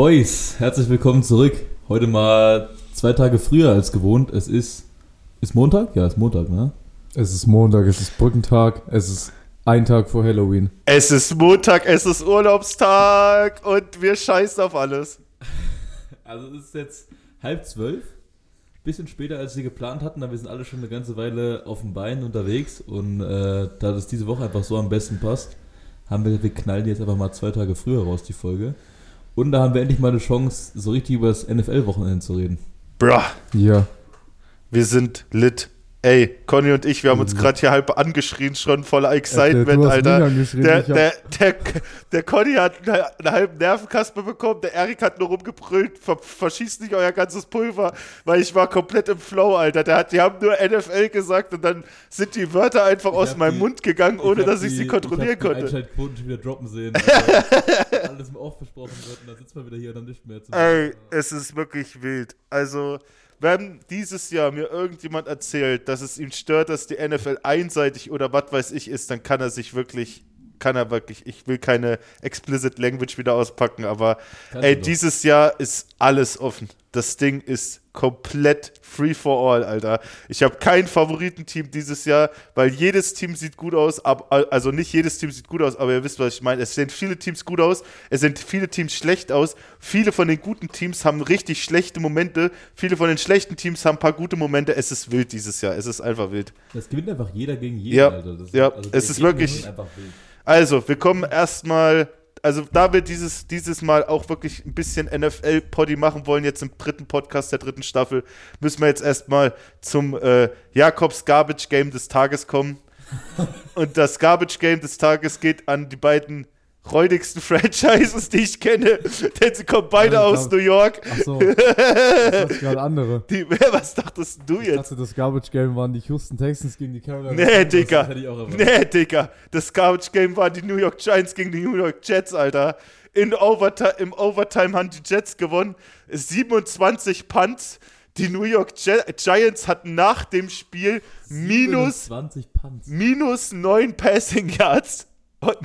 Boys, herzlich willkommen zurück. Heute mal zwei Tage früher als gewohnt. Es ist. Ist Montag? Ja, ist Montag, ne? Es ist Montag, es ist Brückentag, es ist ein Tag vor Halloween. Es ist Montag, es ist Urlaubstag und wir scheißen auf alles. Also es ist jetzt halb zwölf. Bisschen später, als sie geplant hatten, aber wir sind alle schon eine ganze Weile auf dem Bein unterwegs. Und äh, da das diese Woche einfach so am besten passt, haben wir, wir knallen jetzt einfach mal zwei Tage früher raus, die Folge. Und da haben wir endlich mal eine Chance, so richtig über das NFL-Wochenende zu reden. Bruh, Ja. wir sind lit. Ey, Conny und ich, wir haben uns gerade hier halb angeschrien, schon voller Excitement, hast Alter. Der, ich der, der, der Conny hat eine, eine halbe Nervenkasper bekommen, der Erik hat nur rumgebrüllt, ver, verschießt nicht euer ganzes Pulver, weil ich war komplett im Flow, Alter. Der hat, die haben nur NFL gesagt und dann sind die Wörter einfach aus hab meinem die- Mund gegangen, ohne hab dass ich die- sie kontrollieren ich hab die konnte. Einschaltquoten schon wieder droppen sehen. Alles im Off besprochen wird und dann sitzt man wieder hier und dann nicht mehr. Ey, es ist wirklich wild. Also, wenn dieses Jahr mir irgendjemand erzählt, dass es ihn stört, dass die NFL einseitig oder was weiß ich ist, dann kann er sich wirklich, kann er wirklich, ich will keine explicit Language wieder auspacken, aber ey, dieses Jahr ist alles offen. Das Ding ist komplett free for all, Alter. Ich habe kein Favoritenteam dieses Jahr, weil jedes Team sieht gut aus, ab, also nicht jedes Team sieht gut aus, aber ihr wisst, was ich meine. Es sehen viele Teams gut aus, es sehen viele Teams schlecht aus. Viele von den guten Teams haben richtig schlechte Momente, viele von den schlechten Teams haben ein paar gute Momente. Es ist wild dieses Jahr, es ist einfach wild. Das gewinnt einfach jeder gegen jeden, Ja, Alter. Das, ja, die es ist wirklich- Einfach wild. Also, wir kommen erstmal, also da wir dieses, dieses Mal auch wirklich ein bisschen NFL-Poddy machen wollen, jetzt im dritten Podcast der dritten Staffel, müssen wir jetzt erstmal zum äh, Jakobs Garbage Game des Tages kommen. Und das Garbage Game des Tages geht an die beiden räudigsten Franchises, die ich kenne, denn sie kommen beide Ja, aus New York. Ach so. Das ist gerade andere. Die, was dachtest du Ich jetzt? dachte, das Garbage Game waren die Houston Texans gegen die Carolina. Nee, Digga. ich. Nee, Digga. Das Garbage Game waren die New York Giants gegen die New York Jets, Alter. In Overtime, Im Overtime haben die Jets gewonnen. 27 Punts. Die New York Gi- Giants hatten nach dem Spiel minus, 20 Punts. minus 9 Passing Yards. Und,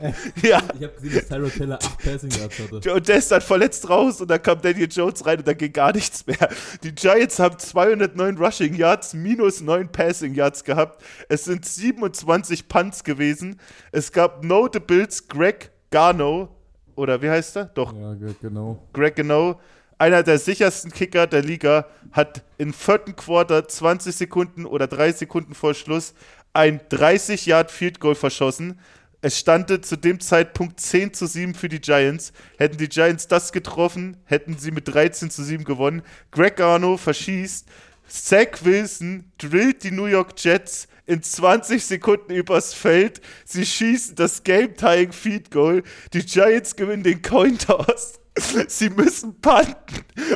ja, Ich habe gesehen, dass Tyrod Taylor 8 Passing Yards hatte. und der ist dann verletzt raus und dann kam Daniel Jones rein und dann ging gar nichts mehr. Die Giants haben 209 Rushing Yards, minus 9 Passing Yards gehabt. Es sind 27 Punts gewesen. Es gab Notables Greg Garno, oder wie heißt er? Doch, Ja, ge- genau. Greg Gano, einer der sichersten Kicker der Liga, hat im vierten Quarter 20 Sekunden oder 3 Sekunden vor Schluss ein 30 Yard Field Goal verschossen. Es stande zu dem Zeitpunkt 10 zu 7 für die Giants. Hätten die Giants das getroffen, hätten sie mit 13 zu 7 gewonnen. Greg Garno verschießt. Zach Wilson drillt die New York Jets in 20 Sekunden übers Feld. Sie schießen das Game-Tying Feed Goal. Die Giants gewinnen den Coin Toss. Sie müssen punten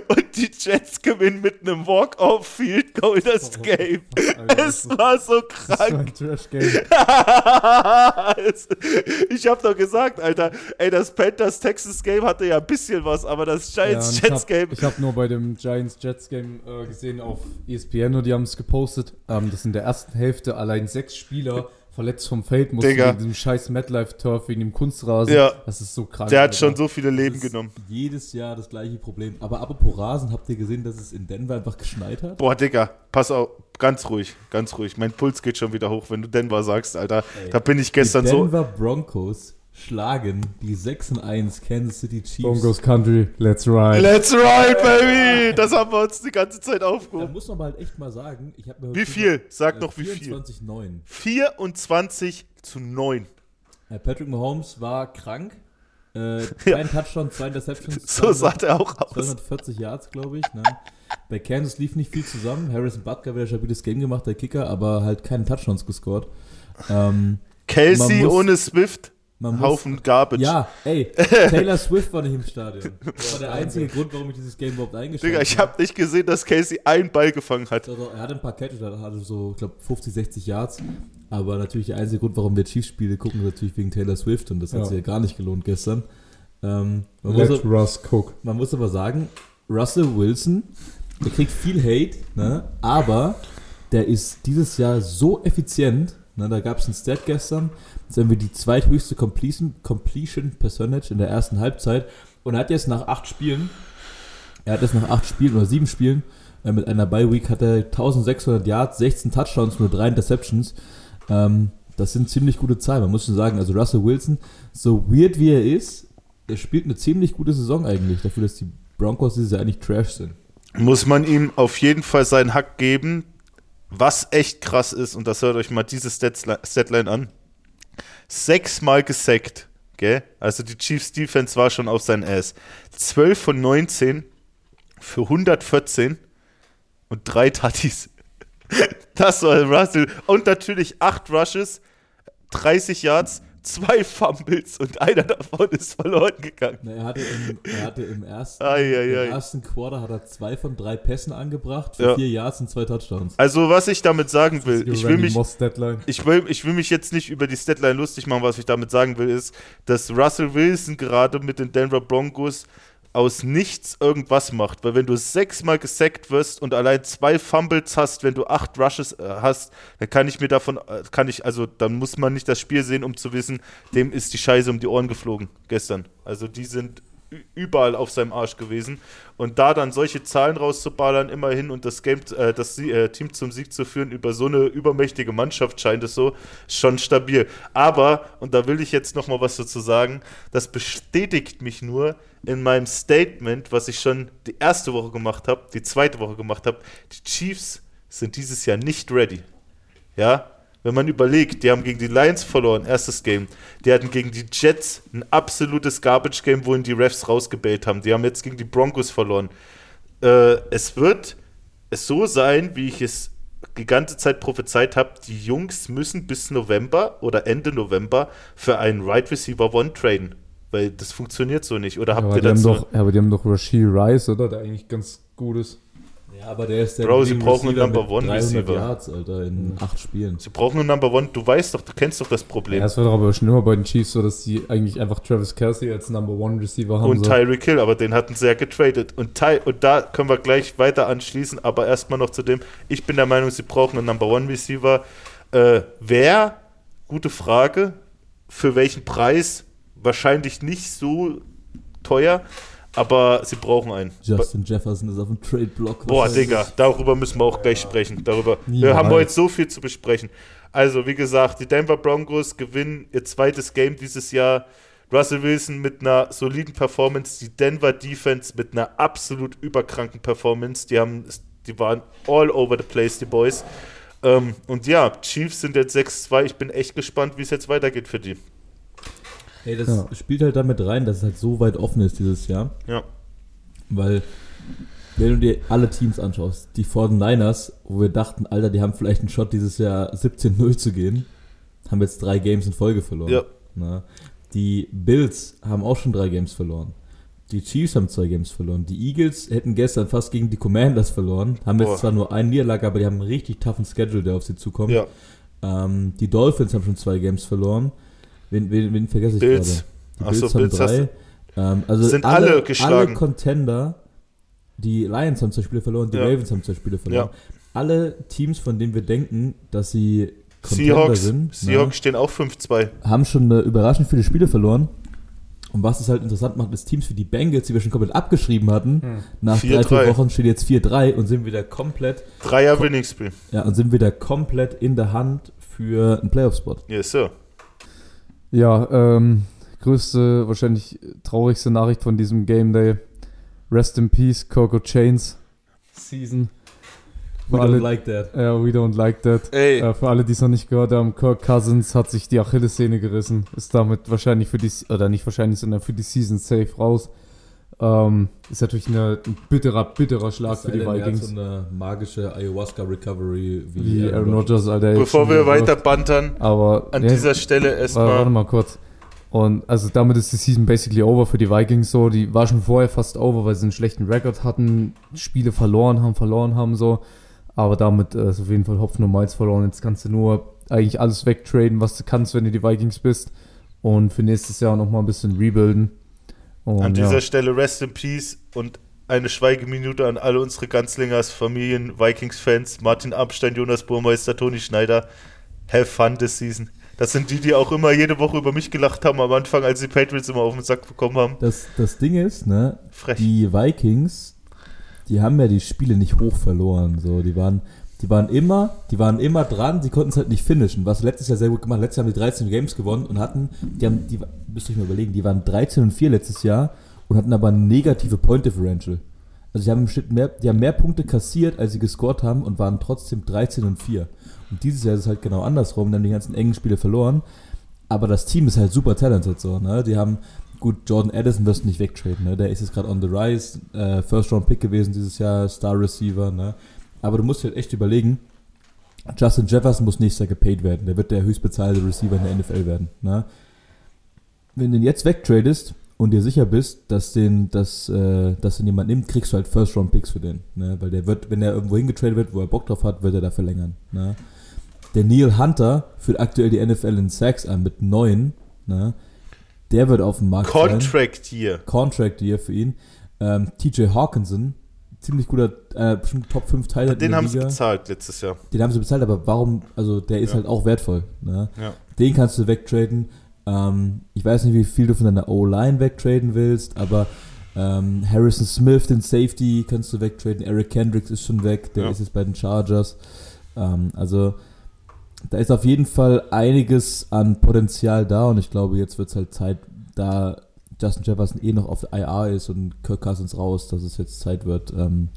und die Jets gewinnen mit einem Walk-Off Field Goal das Game. Alter, Es das ist- war so Das krank. ein Trash-Game. Es- ich hab doch gesagt, Alter, ey, das Panthers-Texas-Game hatte ja ein bisschen was, aber das Ja, und ich Giants-Jets-Game. habe hab nur bei dem Giants-Jets-Game äh, gesehen auf ESPN und die haben es gepostet, ähm, dass in der ersten Hälfte allein sechs Spieler verletzt vom Feld mussten Digga. wegen diesem scheiß MetLife-Turf, wegen dem Kunstrasen. Ja. Das ist so krank. Der hat Alter. schon so viele Leben genommen. Jedes Jahr das gleiche Problem. Aber apropos Rasen, habt ihr gesehen, dass es in Denver einfach geschneit hat? Boah, Digga, pass auf, ganz ruhig, ganz ruhig. Mein Puls geht schon wieder hoch, wenn du Denver sagst, Alter. Ey, da bin ich Die gestern so. Denver Broncos schlagen die 6 1 Kansas City Chiefs. Broncos Country, let's ride. Let's ride, baby! Das haben wir uns die ganze Zeit Da aufgehoben. muss man mal halt echt mal sagen, ich habe mir Wie heute viel? Sag äh, noch, wie viel. 24 9. 24 zu 9. Äh, Patrick Mahomes war krank. Äh, kein Touchdown, zwei Interceptions. So sah der auch aus. 240 Yards, glaube ich. Ne? Bei Kansas lief nicht viel zusammen. Harrison Butker wieder ein stabiles Game gemacht, der Kicker, aber halt keine Touchdowns gescored. Ähm, Kelsey muss- ohne Swift, man muss, Haufen Garbage. Ja, ey, Taylor Swift war nicht im Stadion. Das war der einzige Grund, warum ich dieses Game überhaupt eingeschaltet Digga, ich habe nicht gesehen, dass Casey einen Ball gefangen hat. Also, er hatte ein paar Catches, er hatte so, ich glaube, 50, 60 Yards. Aber natürlich der einzige Grund, warum wir Chiefs-Spiele gucken, ist natürlich wegen Taylor Swift. Und das hat Ja. sich ja gar nicht gelohnt gestern. Ähm, man, muss, Let Russ cook. man muss aber sagen, Russell Wilson, der kriegt viel Hate, ne? aber der ist dieses Jahr so effizient. Ne? Da gab es einen Stat gestern, das ist irgendwie die zweithöchste Completion, Completion Percentage in der ersten Halbzeit. Und er hat jetzt nach acht Spielen, er hat jetzt nach acht Spielen oder sieben Spielen, äh, mit einer Bye-Week hat er 1600 Yards, 16 Touchdowns, nur drei Interceptions. Ähm, das sind ziemlich gute Zahlen, man muss schon sagen. Also Russell Wilson, so weird wie er ist, er spielt eine ziemlich gute Saison eigentlich, dafür, dass die Broncos dieses Jahr eigentlich Trash sind. Muss man ihm auf jeden Fall seinen Hack geben. Was echt krass ist, und das hört euch mal diese Statline an. Sechsmal gesackt, gell? Also die Chiefs Defense war schon auf sein Ass. 12 von 19 für 114 und drei Tattis. Das war Russell. Und natürlich acht Rushes, 30 Yards, zwei Fumbles und einer davon ist verloren gegangen. Na, er, hatte im, er hatte im ersten, Ei, ei, ei. im ersten Quarter hat er zwei von drei Pässen angebracht für Ja. vier Yards und zwei Touchdowns. Also was ich damit sagen will, ich will mich ich will, ich will mich jetzt nicht über die Statline lustig machen, was ich damit sagen will, ist, dass Russell Wilson gerade mit den Denver Broncos aus nichts irgendwas macht. Weil wenn du sechsmal gesackt wirst und allein zwei Fumbles hast, wenn du acht Rushes äh, hast, dann kann ich mir davon, äh, kann ich, also dann muss man nicht das Spiel sehen, um zu wissen, dem ist die Scheiße um die Ohren geflogen gestern. Also die sind überall auf seinem Arsch gewesen. Und da dann solche Zahlen rauszuballern, immerhin und das Game, äh, das äh, Team zum Sieg zu führen über so eine übermächtige Mannschaft, scheint es so, schon stabil. Aber, und da will ich jetzt nochmal was dazu sagen, das bestätigt mich nur in meinem Statement, was ich schon die erste Woche gemacht habe, die zweite Woche gemacht habe. Die Chiefs sind dieses Jahr nicht ready. Ja, wenn man überlegt, die haben gegen die Lions verloren, erstes Game. Die hatten gegen die Jets ein absolutes Garbage-Game, wohin die Refs rausgebellt haben. Die haben jetzt gegen die Broncos verloren. Äh, es wird es so sein, wie ich es die ganze Zeit prophezeit habe, die Jungs müssen bis November oder Ende November für einen Right Receiver One traden. Weil das funktioniert so nicht. Oder habt aber, ihr die haben doch, ja, aber die haben doch Rashid Rice, oder? Der eigentlich ganz gut ist. Ja, aber der ist der Bro, sie brauchen einen Receiver Number One 300 Receiver. Yards, Alter, in acht Spielen. Sie brauchen einen Number One. Du weißt doch, du kennst doch das Problem. Ja, es war doch aber schon immer bei den Chiefs so, dass sie eigentlich einfach Travis Kelsey als Number One Receiver haben. und so. Tyreek Hill, aber den hatten sie ja getradet. Und, Ty und da können wir gleich weiter anschließen, aber erstmal noch zu dem, ich bin der Meinung, sie brauchen einen Number One Receiver. Äh, wer? Gute Frage. Für welchen Preis? Wahrscheinlich nicht so teuer, aber sie brauchen einen. Justin Jefferson ist auf dem Trade-Block. Boah, Digga, darüber müssen wir auch gleich sprechen. Darüber. Wir Niemals. haben heute so viel zu besprechen. Also, wie gesagt, die Denver Broncos gewinnen ihr zweites Game dieses Jahr. Russell Wilson mit einer soliden Performance, die Denver Defense mit einer absolut überkranken Performance. Die haben, die waren all over the place, die Boys. Ähm, und ja, Chiefs sind jetzt 6-2. Ich bin echt gespannt, wie es jetzt weitergeht für die. Hey, das Ja. spielt halt damit rein, dass es halt so weit offen ist dieses Jahr. Ja. Weil, wenn du dir alle Teams anschaust, die 49ers, wo wir dachten, Alter, die haben vielleicht einen Shot dieses Jahr 17-0 zu gehen, haben jetzt drei Games in Folge verloren. Ja. Na, die Bills haben auch schon drei Games verloren. Die Chiefs haben zwei Games verloren. Die Eagles hätten gestern fast gegen die Commanders verloren. Haben Boah. jetzt zwar nur eine Niederlage, aber die haben einen richtig toughen Schedule, der auf sie zukommt. Ja. Ähm, die Dolphins haben schon zwei Games verloren. Wen, wen, wen vergesse ich Bills. gerade? Die Ach so, Bills haben Bills hast drei. Ähm, also Sind alle geschlagen. Alle Contender, die Lions haben zwei Spiele verloren, die Ja. Ravens haben zwei Spiele verloren. Alle Teams, von denen wir denken, dass sie Contender Seahawks, sind, ne, Seahawks stehen auch 5-2. haben schon eine überraschend viele Spiele verloren. Und was es halt interessant macht, ist Teams wie die Bengals, die wir schon komplett abgeschrieben hatten, nach 4-3. drei, vier Wochen stehen jetzt 4-3 und sind wieder komplett, Dreier Winning Spiel. ja, und sind wieder komplett in der Hand für einen Playoff-Spot. Yes, sir. Ja, ähm, größte, wahrscheinlich traurigste Nachricht von diesem Game Day. Rest in Peace, Coco Chains Season. We Für don't alle, like that. ja, we don't like that. Ey, Äh, für alle, die es noch nicht gehört haben, Kirk Cousins hat sich die Achillessehne gerissen. Ist damit wahrscheinlich für die, oder nicht wahrscheinlich, sondern für die Season safe raus. Ähm, ist natürlich eine, ein bitterer, bitterer Schlag für die Vikings. so eine magische Ayahuasca-Recovery wie, Wie Aaron Rodgers, Alter. bevor wir weiter bantern, Aber an ja, dieser Stelle Warte, warte erstmal. mal kurz. Und also damit ist die Season basically over für die Vikings so. Die war schon vorher fast over, weil sie einen schlechten Rekord hatten, Spiele verloren haben, verloren haben so. Aber damit äh, ist auf jeden Fall Hopfen und Malz verloren. Jetzt kannst du nur eigentlich alles wegtraden, was du kannst, wenn du die Vikings bist. Und für nächstes Jahr nochmal ein bisschen rebuilden. Und, An dieser ja. Stelle Rest in Peace und eine Schweigeminute an alle unsere Ganzlingers, Familien, Vikings-Fans, Martin Abstein, Jonas Burmeister, Toni Schneider. Have fun this season. Das sind die, die auch immer jede Woche über mich gelacht haben am Anfang, als die Patriots immer auf den Sack bekommen haben. Das, das Ding ist, ne, Frech. die Vikings, die haben ja die Spiele nicht hoch verloren. So, die waren, die waren immer, die waren immer dran, sie konnten es halt nicht finishen. Was letztes Jahr sehr gut gemacht. Letztes Jahr haben die 13 Games gewonnen und hatten, die haben, die müsst ihr euch mal überlegen, die waren 13 und 4 letztes Jahr und hatten aber negative Point Differential. Also die haben im Schnitt mehr, die haben mehr Punkte kassiert, als sie gescored haben und waren trotzdem 13 und 4. Und dieses Jahr ist es halt genau andersrum, die haben die ganzen engen Spiele verloren. Aber das Team ist halt super talented so, ne? Die haben, gut, Jordan Addison wirst du nicht wegtraden, ne? Der ist jetzt gerade on the rise, äh, First Round Pick gewesen dieses Jahr, Star Receiver, ne? Aber du musst dir halt echt überlegen, Justin Jefferson muss nächstes Jahr gepaid werden. Der wird der höchstbezahlte Receiver in der NFL werden, ne? Wenn du ihn jetzt wegtradest und dir sicher bist, dass den, dass, äh, dass den jemand nimmt, kriegst du halt First Round Picks für den, ne? Weil der wird, wenn er irgendwo hingetradet wird, wo er Bock drauf hat, wird er da verlängern, ne? Der Neil Hunter führt aktuell die NFL in Sacks an mit 9. Ne? Der wird auf dem Markt sein. Contract hier. Contract Year für ihn. Ähm, TJ Hawkinson, ziemlich guter, äh, bestimmt Top 5 Teil Den haben sie bezahlt letztes Jahr. Den haben sie bezahlt, aber warum, also der ist Ja. halt auch wertvoll. Ne? Ja. Den kannst du wegtraden. Ähm, ich weiß nicht, wie viel du von deiner O-Line wegtraden willst, aber ähm, Harrison Smith, den Safety, kannst du wegtraden. Eric Kendricks ist schon weg, der Ja. ist jetzt bei den Chargers. Ähm, also da ist auf jeden Fall einiges an Potenzial da und ich glaube, jetzt wird es halt Zeit, da Justin Jefferson eh noch auf der IR ist und Kirk Cousins raus, dass es jetzt Zeit wird, ähm,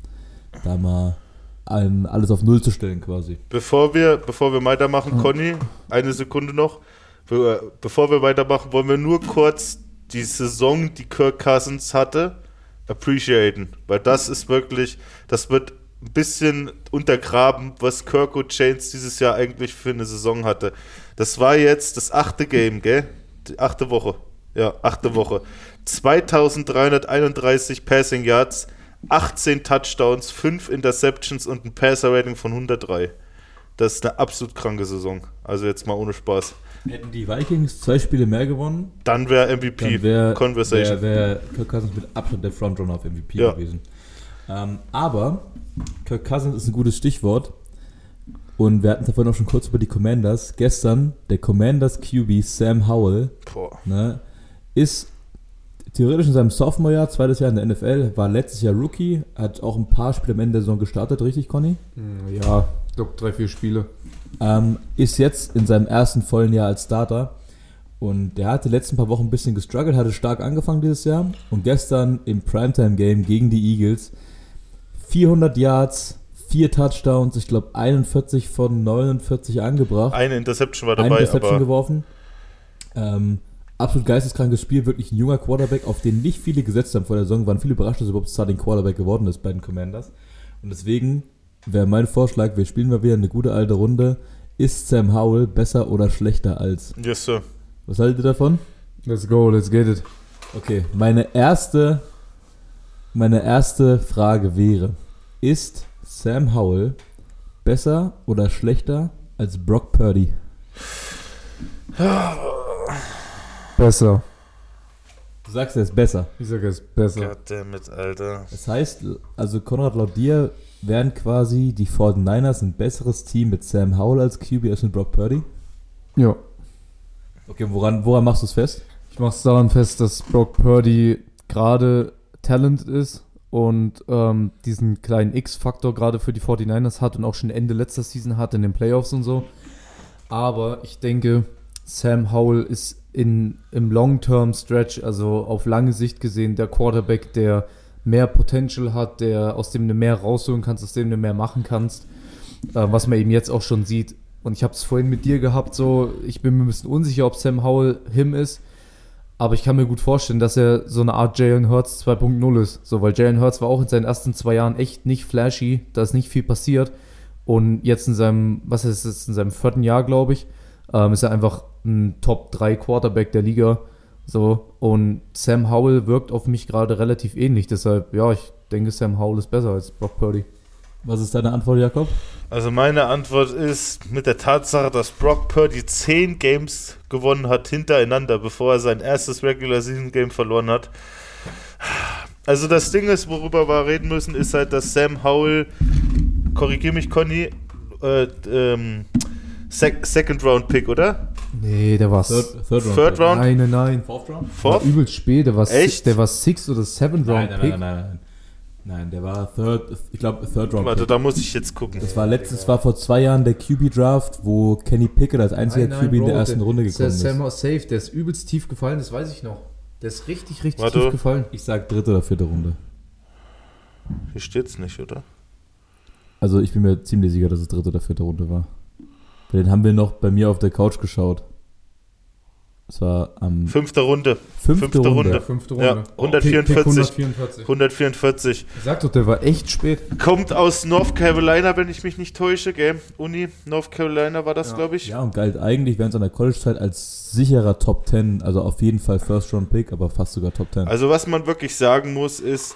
da mal ein, alles auf Null zu stellen quasi. Bevor wir, bevor wir weitermachen. Conny, eine Sekunde noch. Be bevor wir weitermachen, wollen wir nur kurz die Saison, die Kirk Cousins hatte, appreciaten. Weil das ist wirklich, das wird ein bisschen untergraben, was Kirk James dieses Jahr eigentlich für eine Saison hatte. Das war jetzt das achte Game, gell? Die achte Woche. Ja, achte Woche. 2331 Passing Yards, 18 Touchdowns, 5 Interceptions und ein Passer-Rating von 103. Das ist eine absolut kranke Saison. Also jetzt mal ohne Spaß. Hätten die Vikings zwei Spiele mehr gewonnen, Dann wäre MVP dann wäre Conversation. wär, wär Kirk Cousins mit Abstand der Frontrunner auf MVP Ja. gewesen. Ähm, aber Kirk Cousins ist ein gutes Stichwort. Und wir hatten es davon auch schon kurz über die Commanders. Gestern, der Commanders QB Sam Howell Boah. ne, ist theoretisch in seinem Sophomore-Jahr, zweites Jahr in der NFL, war letztes Jahr Rookie, hat auch ein paar Spiele am Ende der Saison gestartet, richtig, Conny? Hm, Ja, ich glaube drei, vier Spiele. Ähm, ist jetzt in seinem ersten vollen Jahr als Starter. Und der hat die letzten paar Wochen ein bisschen gestruggelt, hatte stark angefangen dieses Jahr. Und gestern im Primetime-Game gegen die Eagles 400 Yards, 4 Touchdowns, ich glaube 41 von 49 angebracht. Eine Interception war Eine dabei, Interception aber geworfen. Ähm, absolut geisteskrankes Spiel, wirklich ein junger Quarterback, auf den nicht viele gesetzt haben vor der Saison. Waren viele überrascht, dass er überhaupt Starting Quarterback geworden ist bei den Commanders. Und deswegen wäre mein Vorschlag, wir spielen mal wieder eine gute alte Runde. Ist Sam Howell besser oder schlechter als? yes, sir. Was haltet ihr davon? Let's go, let's get it. Okay, meine erste, meine erste Frage wäre, ist Sam Howell besser oder schlechter als Brock Purdy? Besser. Du sagst, er ist besser. Ich sage, es ist besser. Goddammit, Alter. Das heißt, also Konrad laut dir wären quasi die 49ers ein besseres Team mit Sam Howell als QB als mit Brock Purdy? Ja. Okay, woran, woran machst du es fest? Ich mache es daran fest, dass Brock Purdy gerade Talent ist und ähm, diesen kleinen X-Faktor gerade für die 49ers hat und auch schon Ende letzter Season hat in den Playoffs und so. Aber ich denke, Sam Howell ist in, im Long-Term-Stretch, also auf lange Sicht gesehen, der Quarterback, der mehr Potential hat, der aus dem du mehr rausholen kannst, aus dem du mehr machen kannst. Äh, was man eben jetzt auch schon sieht. Und ich habe es vorhin mit dir gehabt, so, ich bin mir ein bisschen unsicher, ob Sam Howell him ist. Aber ich kann mir gut vorstellen, dass er so eine Art Jalen Hurts 2.0 ist. So, weil Jalen Hurts war auch in seinen ersten zwei Jahren echt nicht flashy, da ist nicht viel passiert. Und jetzt in seinem, was ist es, in seinem vierten Jahr, glaube ich, ähm, ist er einfach ein Top 3 Quarterback der Liga. So, und Sam Howell wirkt auf mich gerade relativ ähnlich. Deshalb, ja, ich denke, Sam Howell ist besser als Brock Purdy. Was ist deine Antwort, Jakob? Also meine Antwort ist mit der Tatsache, dass Brock Purdy 10 Games gewonnen hat hintereinander, bevor er sein erstes Regular Season Game verloren hat. Also das Ding ist, worüber wir reden müssen, ist halt, dass Sam Howell, korrigier mich Conny, äh, ähm, Sec Second Round Pick, oder? Nee, der war Third, third Round. Third Round? Nein, nein, nein. Fourth Round? War Fourth? übelst spät, der war, Echt? si- der war Six oder Seven Nein, Round nein, Pick. nein, nein, nein. Nein, der war Third, ich glaube Third Round. Warte, Pick. da muss ich jetzt gucken. Das war letztes, war vor zwei Jahren der QB-Draft, wo Kenny Pickett als einziger Nein, nein, QB in der ersten der- Runde der gekommen ist. Sam war safe, der ist übelst tief gefallen, das weiß ich noch. Der ist richtig, richtig Warte. tief gefallen. Ich sag dritte oder vierte Runde. Hier steht's nicht, oder? Also ich bin mir ziemlich sicher, dass es dritte oder vierte Runde war. Den haben wir noch bei mir auf der Couch geschaut. Es war am Fünfte Runde. fünfte, fünfte Runde. Runde. Ja, fünfte Ja, Runde. 144. Pick 144. 144. Ich sag doch, der war echt spät. Kommt aus North Carolina, wenn ich mich nicht täusche, gell? Uni, North Carolina war das, Ja. glaube ich. Ja, und galt eigentlich während seiner College-Zeit als sicherer Top 10, also auf jeden Fall First-Round-Pick, aber fast sogar Top 10. Also was man wirklich sagen muss, ist,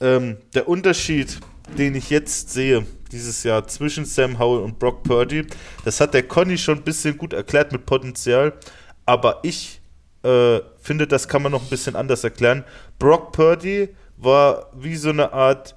ähm, der Unterschied, den ich jetzt sehe, dieses Jahr zwischen Sam Howell und Brock Purdy, das hat der Conny schon ein bisschen gut erklärt mit Potenzial, aber ich äh, finde, das kann man noch ein bisschen anders erklären. Brock Purdy war wie so eine Art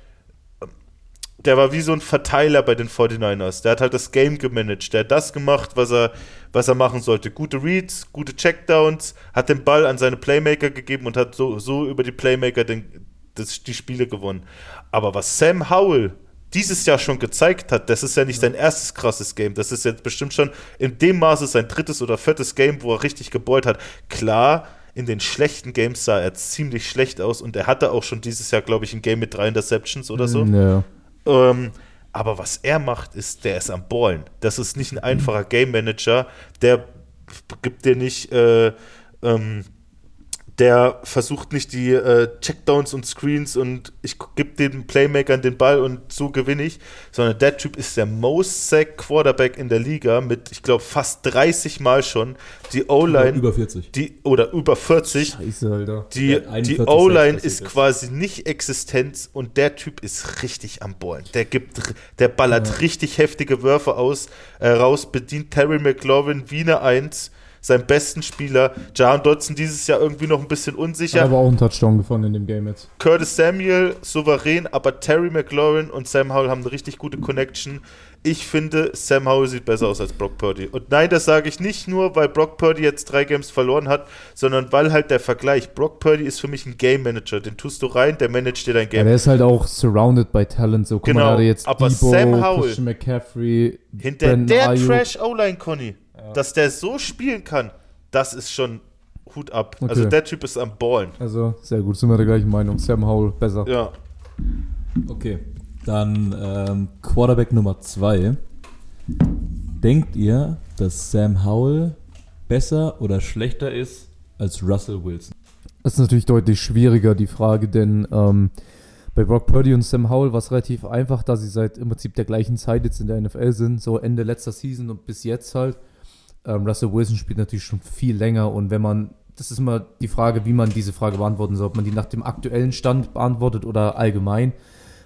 der war wie so ein Verteiler bei den 49ers. Der hat halt das Game gemanagt. Der hat das gemacht, was er, was er machen sollte. Gute Reads, gute Checkdowns, hat den Ball an seine Playmaker gegeben und hat so, so über die Playmaker den, das, die Spiele gewonnen. Aber was Sam Howell dieses Jahr schon gezeigt hat, das ist ja nicht sein erstes krasses Game. Das ist jetzt bestimmt schon in dem Maße sein drittes oder viertes Game, wo er richtig gebeut hat. Klar, in den schlechten Games sah er ziemlich schlecht aus und er hatte auch schon dieses Jahr, glaube ich, ein Game mit drei Interceptions oder so. Ja. Ähm, aber was er macht, ist, der ist am Ballen. Das ist nicht ein einfacher Game Manager. Der gibt dir nicht, äh, ähm, der versucht nicht die äh, Checkdowns und Screens und ich gebe den Playmakern den Ball und so gewinne ich, sondern der Typ ist der most sack Quarterback in der Liga mit, ich glaube, fast 30 Mal schon. Die O-Line, Über 40. die oder über 40. Scheiße, Alter. Die, Ja, die 41 O-Line ist quasi nicht existent und der Typ ist richtig am Ballen. Der gibt, der ballert richtig heftige Würfe aus, äh, raus, bedient Terry McLaurin wie eine Eins, seinen besten Spieler. Jahan Dodson dieses Jahr irgendwie noch ein bisschen Hat unsicher. aber auch einen Touchdown gefangen in dem Game jetzt. Curtis Samuel souverän, aber Terry McLaurin und Sam Howell haben eine richtig gute Connection. Ich finde, Sam Howell sieht besser aus als Brock Purdy. Und nein, das sage ich nicht nur, weil Brock Purdy jetzt drei Games verloren hat, sondern weil halt der Vergleich, Brock Purdy ist für mich ein Game Manager. Den tust du rein, der managt dir dein Ja, Game. der ist halt auch surrounded by Talent. So, guck Genau, mal, hat jetzt aber Debo, Sam Howell- Christian McCaffrey, Hinter Brandon der Ayuk. Trash Dass der so spielen kann, das ist schon Hut ab. Okay. Also der Typ ist am Ballen. Also, sehr gut, sind wir der gleichen Meinung. Sam Howell, besser. Ja. Okay. Dann ähm, Quarterback Nummer 2. Denkt ihr, dass Sam Howell besser oder schlechter ist als Russell Wilson? Das ist natürlich deutlich schwieriger, die Frage, denn ähm, bei Brock Purdy und Sam Howell war es relativ einfach, da sie seit im Prinzip der gleichen Zeit jetzt in der NFL sind, so Ende letzter Season und bis jetzt halt. Ähm, Russell Wilson spielt natürlich schon viel länger und wenn man, das ist immer die Frage, wie man diese Frage beantworten soll, ob man die nach dem aktuellen Stand beantwortet oder allgemein.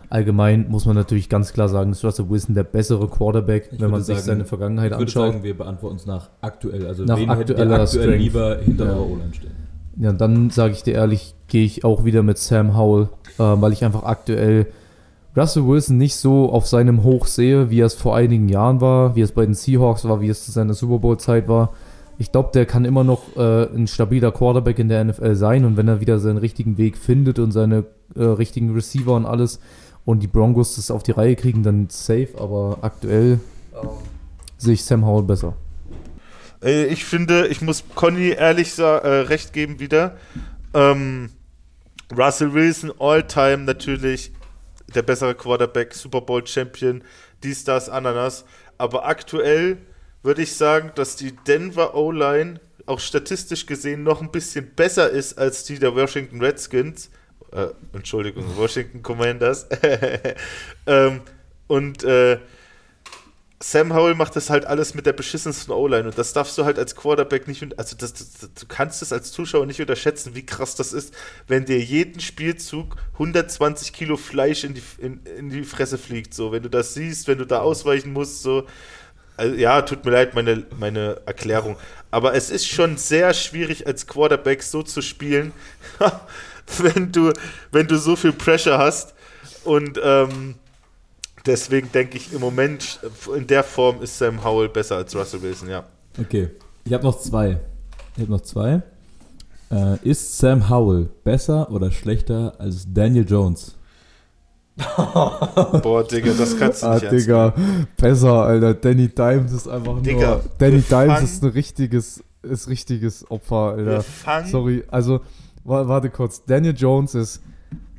Allgemein muss man natürlich ganz klar sagen, ist Russell Wilson der bessere Quarterback, Ich wenn man würde sich sagen- seine Vergangenheit Ich würde anschaut. sagen, wir beantworten es nach aktuell. Also Nach wen aktueller aktuell Strength. lieber hinter Ja. O-Line stehen? Ja, dann sage ich dir ehrlich, gehe ich auch wieder mit Sam Howell, äh, weil ich einfach aktuell Russell Wilson nicht so auf seinem Hoch sehe, wie er es vor einigen Jahren war, wie es bei den Seahawks war, wie es zu seiner Super Bowl-Zeit war. Ich glaube, der kann immer noch äh, ein stabiler Quarterback in der NFL sein und wenn er wieder seinen richtigen Weg findet und seine äh, richtigen Receiver und alles und die Broncos das auf die Reihe kriegen, dann safe, aber aktuell sehe ich Sam Howell besser. Äh, Ich finde, ich muss Conny ehrlich sa- äh, recht geben wieder. Ähm, Russell Wilson, All-Time natürlich der bessere Quarterback, Super Bowl Champion, dies, das, Ananas. Aber aktuell würde ich sagen, dass die Denver O-Line auch statistisch gesehen noch ein bisschen besser ist als die der Washington Redskins. Äh, Entschuldigung, Washington Commanders. ähm, und äh, Sam Howell macht das halt alles mit der beschissensten O-Line und das darfst du halt als Quarterback nicht, also das, das, du kannst es als Zuschauer nicht unterschätzen, wie krass das ist, wenn dir jeden Spielzug 120 Kilo Fleisch in die, in, in die Fresse fliegt, so, wenn du das siehst, wenn du da ausweichen musst, so, also, ja, tut mir leid, meine, meine Erklärung, aber es ist schon sehr schwierig als Quarterback so zu spielen, wenn du, wenn du so viel Pressure hast und, ähm, Deswegen denke ich im Moment, in der Form ist Sam Howell besser als Russell Wilson, ja. Okay. Ich habe noch zwei. Ich habe noch zwei. Äh, ist Sam Howell besser oder schlechter als Daniel Jones? Boah, Digga, das kannst du Ah, nicht ernst Digga, besser, Alter. Danny Dimes ist einfach Digga, nur. Danny Dimes ist ein richtiges, ist richtiges Opfer, Alter. Sorry, also, wa- warte kurz. Daniel Jones ist.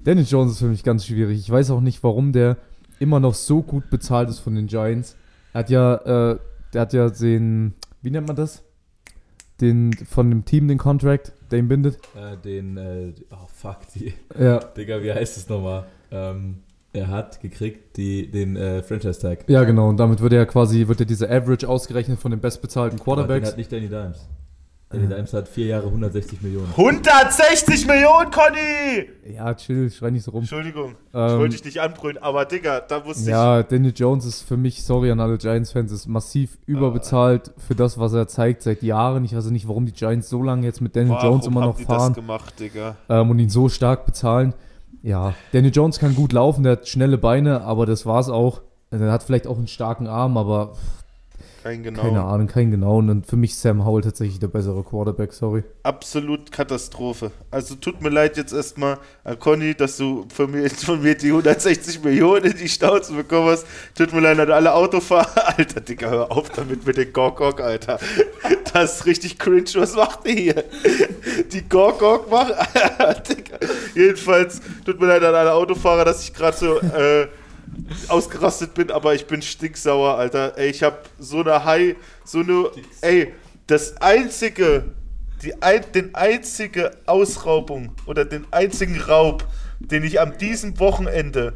Daniel Jones ist für mich ganz schwierig. Ich weiß auch nicht, warum der immer noch so gut bezahlt ist von den Giants. Er hat ja, äh, der hat ja den, wie nennt man das? Den, von dem Team den Contract, der ihn bindet. Äh, den, äh, oh fuck, die, Ja, Digga, wie heißt es nochmal? Ähm, er hat gekriegt die, den äh, Franchise-Tag. ja genau. Und damit wird er quasi, wird ja diese Average ausgerechnet von den bestbezahlten Aber Den Quarterbacks. hat nicht Danny Dimes. Danny Dimes hat vier Jahre 160 Millionen. 160 Millionen, Conny! Ja, chill, schrei nicht so rum. Entschuldigung, ich Ähm, wollte dich nicht anbrüllen, aber Digga, da wusste Ja, Daniel Jones ist für mich, sorry an alle Giants-Fans, ist massiv überbezahlt für das, was er zeigt seit Jahren. Ich weiß auch nicht, warum die Giants so lange jetzt mit ich, Daniel warum Jones immer haben noch die fahren das gemacht, Digga? ähm, und ihn so stark bezahlen. Ja, Daniel Jones kann gut laufen, der hat schnelle Beine, aber das war's auch. Er hat vielleicht auch einen starken Arm, aber Kein genau. keine Ahnung, kein genauen. Und für mich ist Sam Howell tatsächlich der bessere Quarterback, sorry. Absolut Katastrophe. Also tut mir leid jetzt erstmal an Conny, dass du von mir, von mir die 160 Millionen in die Schnauze bekommen hast. Tut mir leid an alle Autofahrer. Alter, Digga, hör auf damit mit den Gorgok, Alter. Das ist richtig cringe. Was macht ihr hier? Die Gorgok machen. Digga. Jedenfalls tut mir leid an alle Autofahrer, dass ich gerade so äh, ausgerastet bin, aber ich bin stinksauer, Alter. Ey, ich hab so eine High, so eine. Ey, das einzige, die ein, den einzige Ausraubung oder den einzigen Raub, den ich am diesem Wochenende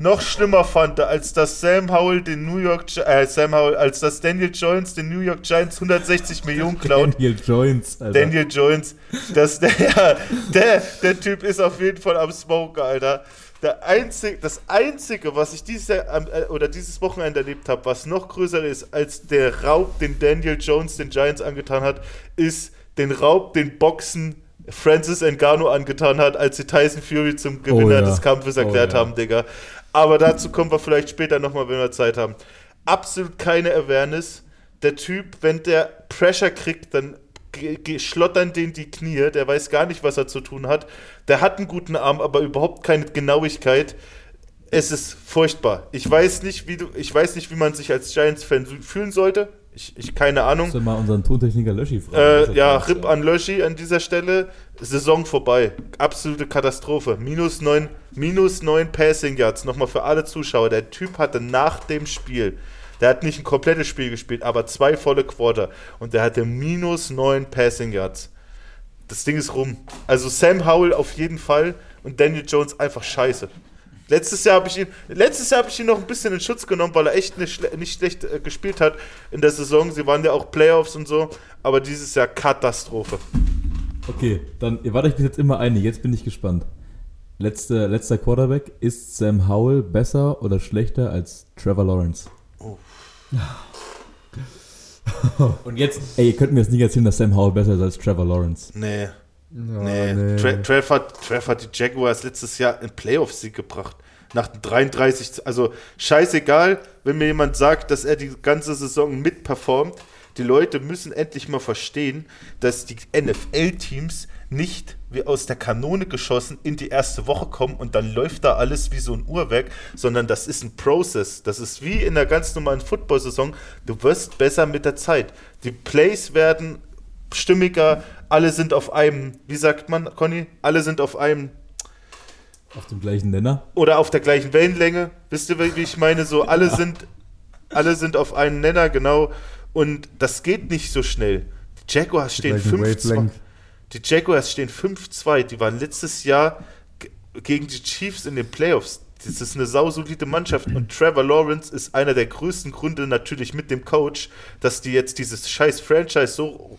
noch schlimmer fand, als dass Sam Howell den New York, äh, Sam Howell, als dass Daniel Jones den New York Giants 160 Millionen klaut. Daniel Jones, Alter. Daniel Jones, dass der, der, der Typ ist auf jeden Fall am Smoke, Alter. Der einzig, das Einzige, was ich dieses, Jahr äh, oder dieses Wochenende erlebt habe, was noch größer ist als der Raub, den Daniel Jones den Giants angetan hat, ist den Raub, den Boxen Francis Ngannou angetan hat, als sie Tyson Fury zum Gewinner ja. des Kampfes Oh erklärt ja. haben, Digga. Aber dazu kommen wir vielleicht später nochmal, wenn wir Zeit haben. Absolut keine Awareness. Der Typ, wenn der Pressure kriegt, dann schlottern den die Knie. Der weiß gar nicht, was er zu tun hat. Der hat einen guten Arm, aber überhaupt keine Genauigkeit. Es ist furchtbar. Ich weiß nicht, wie du, ich weiß nicht, wie man sich als Giants-Fan fühlen sollte. Ich, ich keine Ahnung. Musst du mal unseren Tontechniker Löschi fragen. Äh, ja. RIP an Löschi an dieser Stelle. Saison vorbei. Absolute Katastrophe. Minus 9, minus 9 Passing Yards. Nochmal für alle Zuschauer. Der Typ hatte nach dem Spiel, der hat nicht ein komplettes Spiel gespielt, aber zwei volle Quarter. Und der hatte minus 9 Passing Yards. Das Ding ist rum. Also Sam Howell auf jeden Fall und Daniel Jones einfach scheiße. Letztes Jahr habe ich ihn, ich ihn noch ein bisschen in Schutz genommen, weil er echt nicht, nicht schlecht äh, gespielt hat in der Saison. Sie waren ja auch Playoffs und so, aber dieses Jahr Katastrophe. Okay, dann, ihr wart euch bis jetzt immer einig, jetzt bin ich gespannt. Letzte, letzter Quarterback, ist Sam Howell besser oder schlechter als Trevor Lawrence? Und jetzt, ey, ihr könnt mir jetzt nicht erzählen, dass Sam Howell besser ist als Trevor Lawrence. Nee, Ja, nee. Tra Trev, hat, Trev hat die Jaguars letztes Jahr in Playoff-Sieg gebracht. Nach 33, also scheißegal, wenn mir jemand sagt, dass er die ganze Saison mitperformt. Die Leute müssen endlich mal verstehen, dass die NFL-Teams nicht wie aus der Kanone geschossen in die erste Woche kommen und dann läuft da alles wie so ein Uhrwerk, sondern das ist ein Prozess. Das ist wie in der ganz normalen Football-Saison. Du wirst besser mit der Zeit. Die Plays werden stimmiger, alle sind auf einem, wie sagt man, Conny? Alle sind auf einem Auf dem gleichen Nenner. oder auf der gleichen Wellenlänge. Wisst ihr, wie ich meine? So, alle sind, alle sind auf einen Nenner, genau. Und das geht nicht so schnell. Die Jaguars stehen gleichen 5-2. Die Jaguars stehen 5-2. Die waren letztes Jahr ge- gegen die Chiefs in den Playoffs. Das ist eine sausolide Mannschaft und Trevor Lawrence ist einer der größten Gründe natürlich mit dem Coach, dass die jetzt dieses scheiß Franchise so,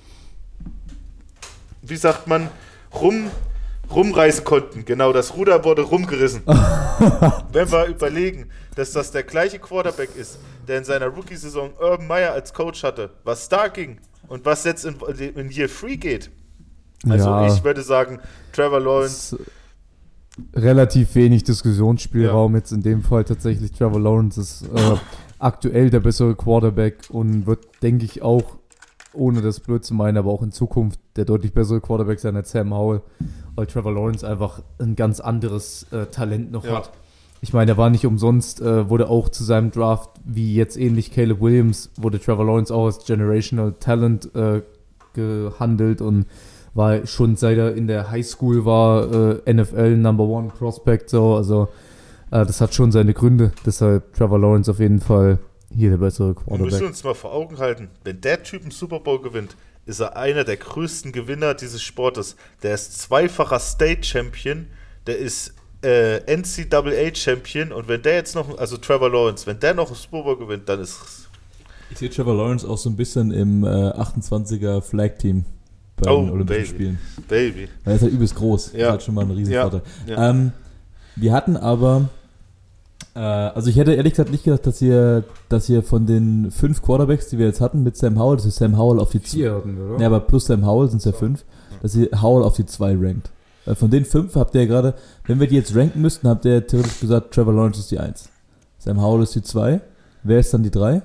wie sagt man, rum, rumreißen konnten. Genau, das Ruder wurde rumgerissen. Wenn wir überlegen, dass das der gleiche Quarterback ist, der in seiner Rookie-Saison Urban Meyer als Coach hatte, was da ging und was jetzt in, in Year 3 geht. Also Ja. ich würde sagen, Trevor Lawrence, relativ wenig Diskussionsspielraum jetzt in dem Fall tatsächlich. Trevor Lawrence ist äh, aktuell der bessere Quarterback und wird, denke ich, auch ohne das blöd zu meinen, aber auch in Zukunft der deutlich bessere Quarterback sein als Sam Howell, weil Trevor Lawrence einfach ein ganz anderes äh, Talent noch Ja. hat. Ich meine, er war nicht umsonst, äh, wurde auch zu seinem Draft, wie jetzt ähnlich Caleb Williams, wurde Trevor Lawrence auch als Generational Talent äh, gehandelt und war schon seit er in der High School war, äh, NFL Number One Prospect, so, also äh, das hat schon seine Gründe, deshalb Trevor Lawrence auf jeden Fall hier der bessere Wir müssen Quarterback. uns mal vor Augen halten, wenn der Typ einen Super Bowl gewinnt, ist er einer der größten Gewinner dieses Sportes. Der ist zweifacher State Champion, der ist äh, NCAA Champion und wenn der jetzt noch, also Trevor Lawrence, wenn der noch einen Super Bowl gewinnt, dann ist Ich sehe Trevor Lawrence auch so ein bisschen im äh, 28er Flag-Team bei Oh, den Olympischen Baby. Spielen. Baby. Weil er ist halt übelst groß. Das Ja. ist halt schon mal ein Riesenvorteil. Ja. Ähm, wir hatten aber, äh, also ich hätte ehrlich gesagt nicht gedacht, dass ihr, dass ihr von den fünf Quarterbacks, die wir jetzt hatten, mit Sam Howell, das ist Sam Howell auf die zwei. Vier hatten wir, oder? Ja, aber plus Sam Howell sind es ja fünf, dass ihr Howell auf die zwei rankt. Weil von den fünf habt ihr ja gerade, wenn wir die jetzt ranken müssten, habt ihr theoretisch gesagt, Trevor Lawrence ist die eins. Sam Howell ist die zwei. Wer ist dann die drei?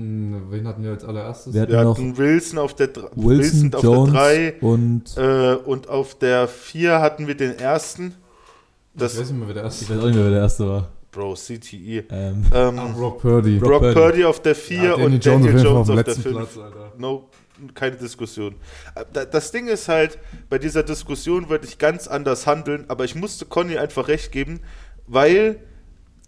Hm, wen hatten wir als allererstes? Wer hat Wir noch hatten Wilson auf der dr- Wilson, auf Jones der 3 und äh, und auf der 4 hatten wir den ersten. Das, ich weiß nicht mehr, wer der erste ich weiß auch nicht mehr, wer der erste war. Bro, CTE. Ähm, Ähm, Ah, Brock Purdy. Brock Brock Purdy. Purdy auf der 4 Ja, und Daniel auf Jones dem auf der letzten 5. Platz, Alter. No, keine Diskussion. Äh, da- Das Ding ist halt, bei dieser Diskussion würde ich ganz anders handeln, aber ich musste Conny einfach recht geben, weil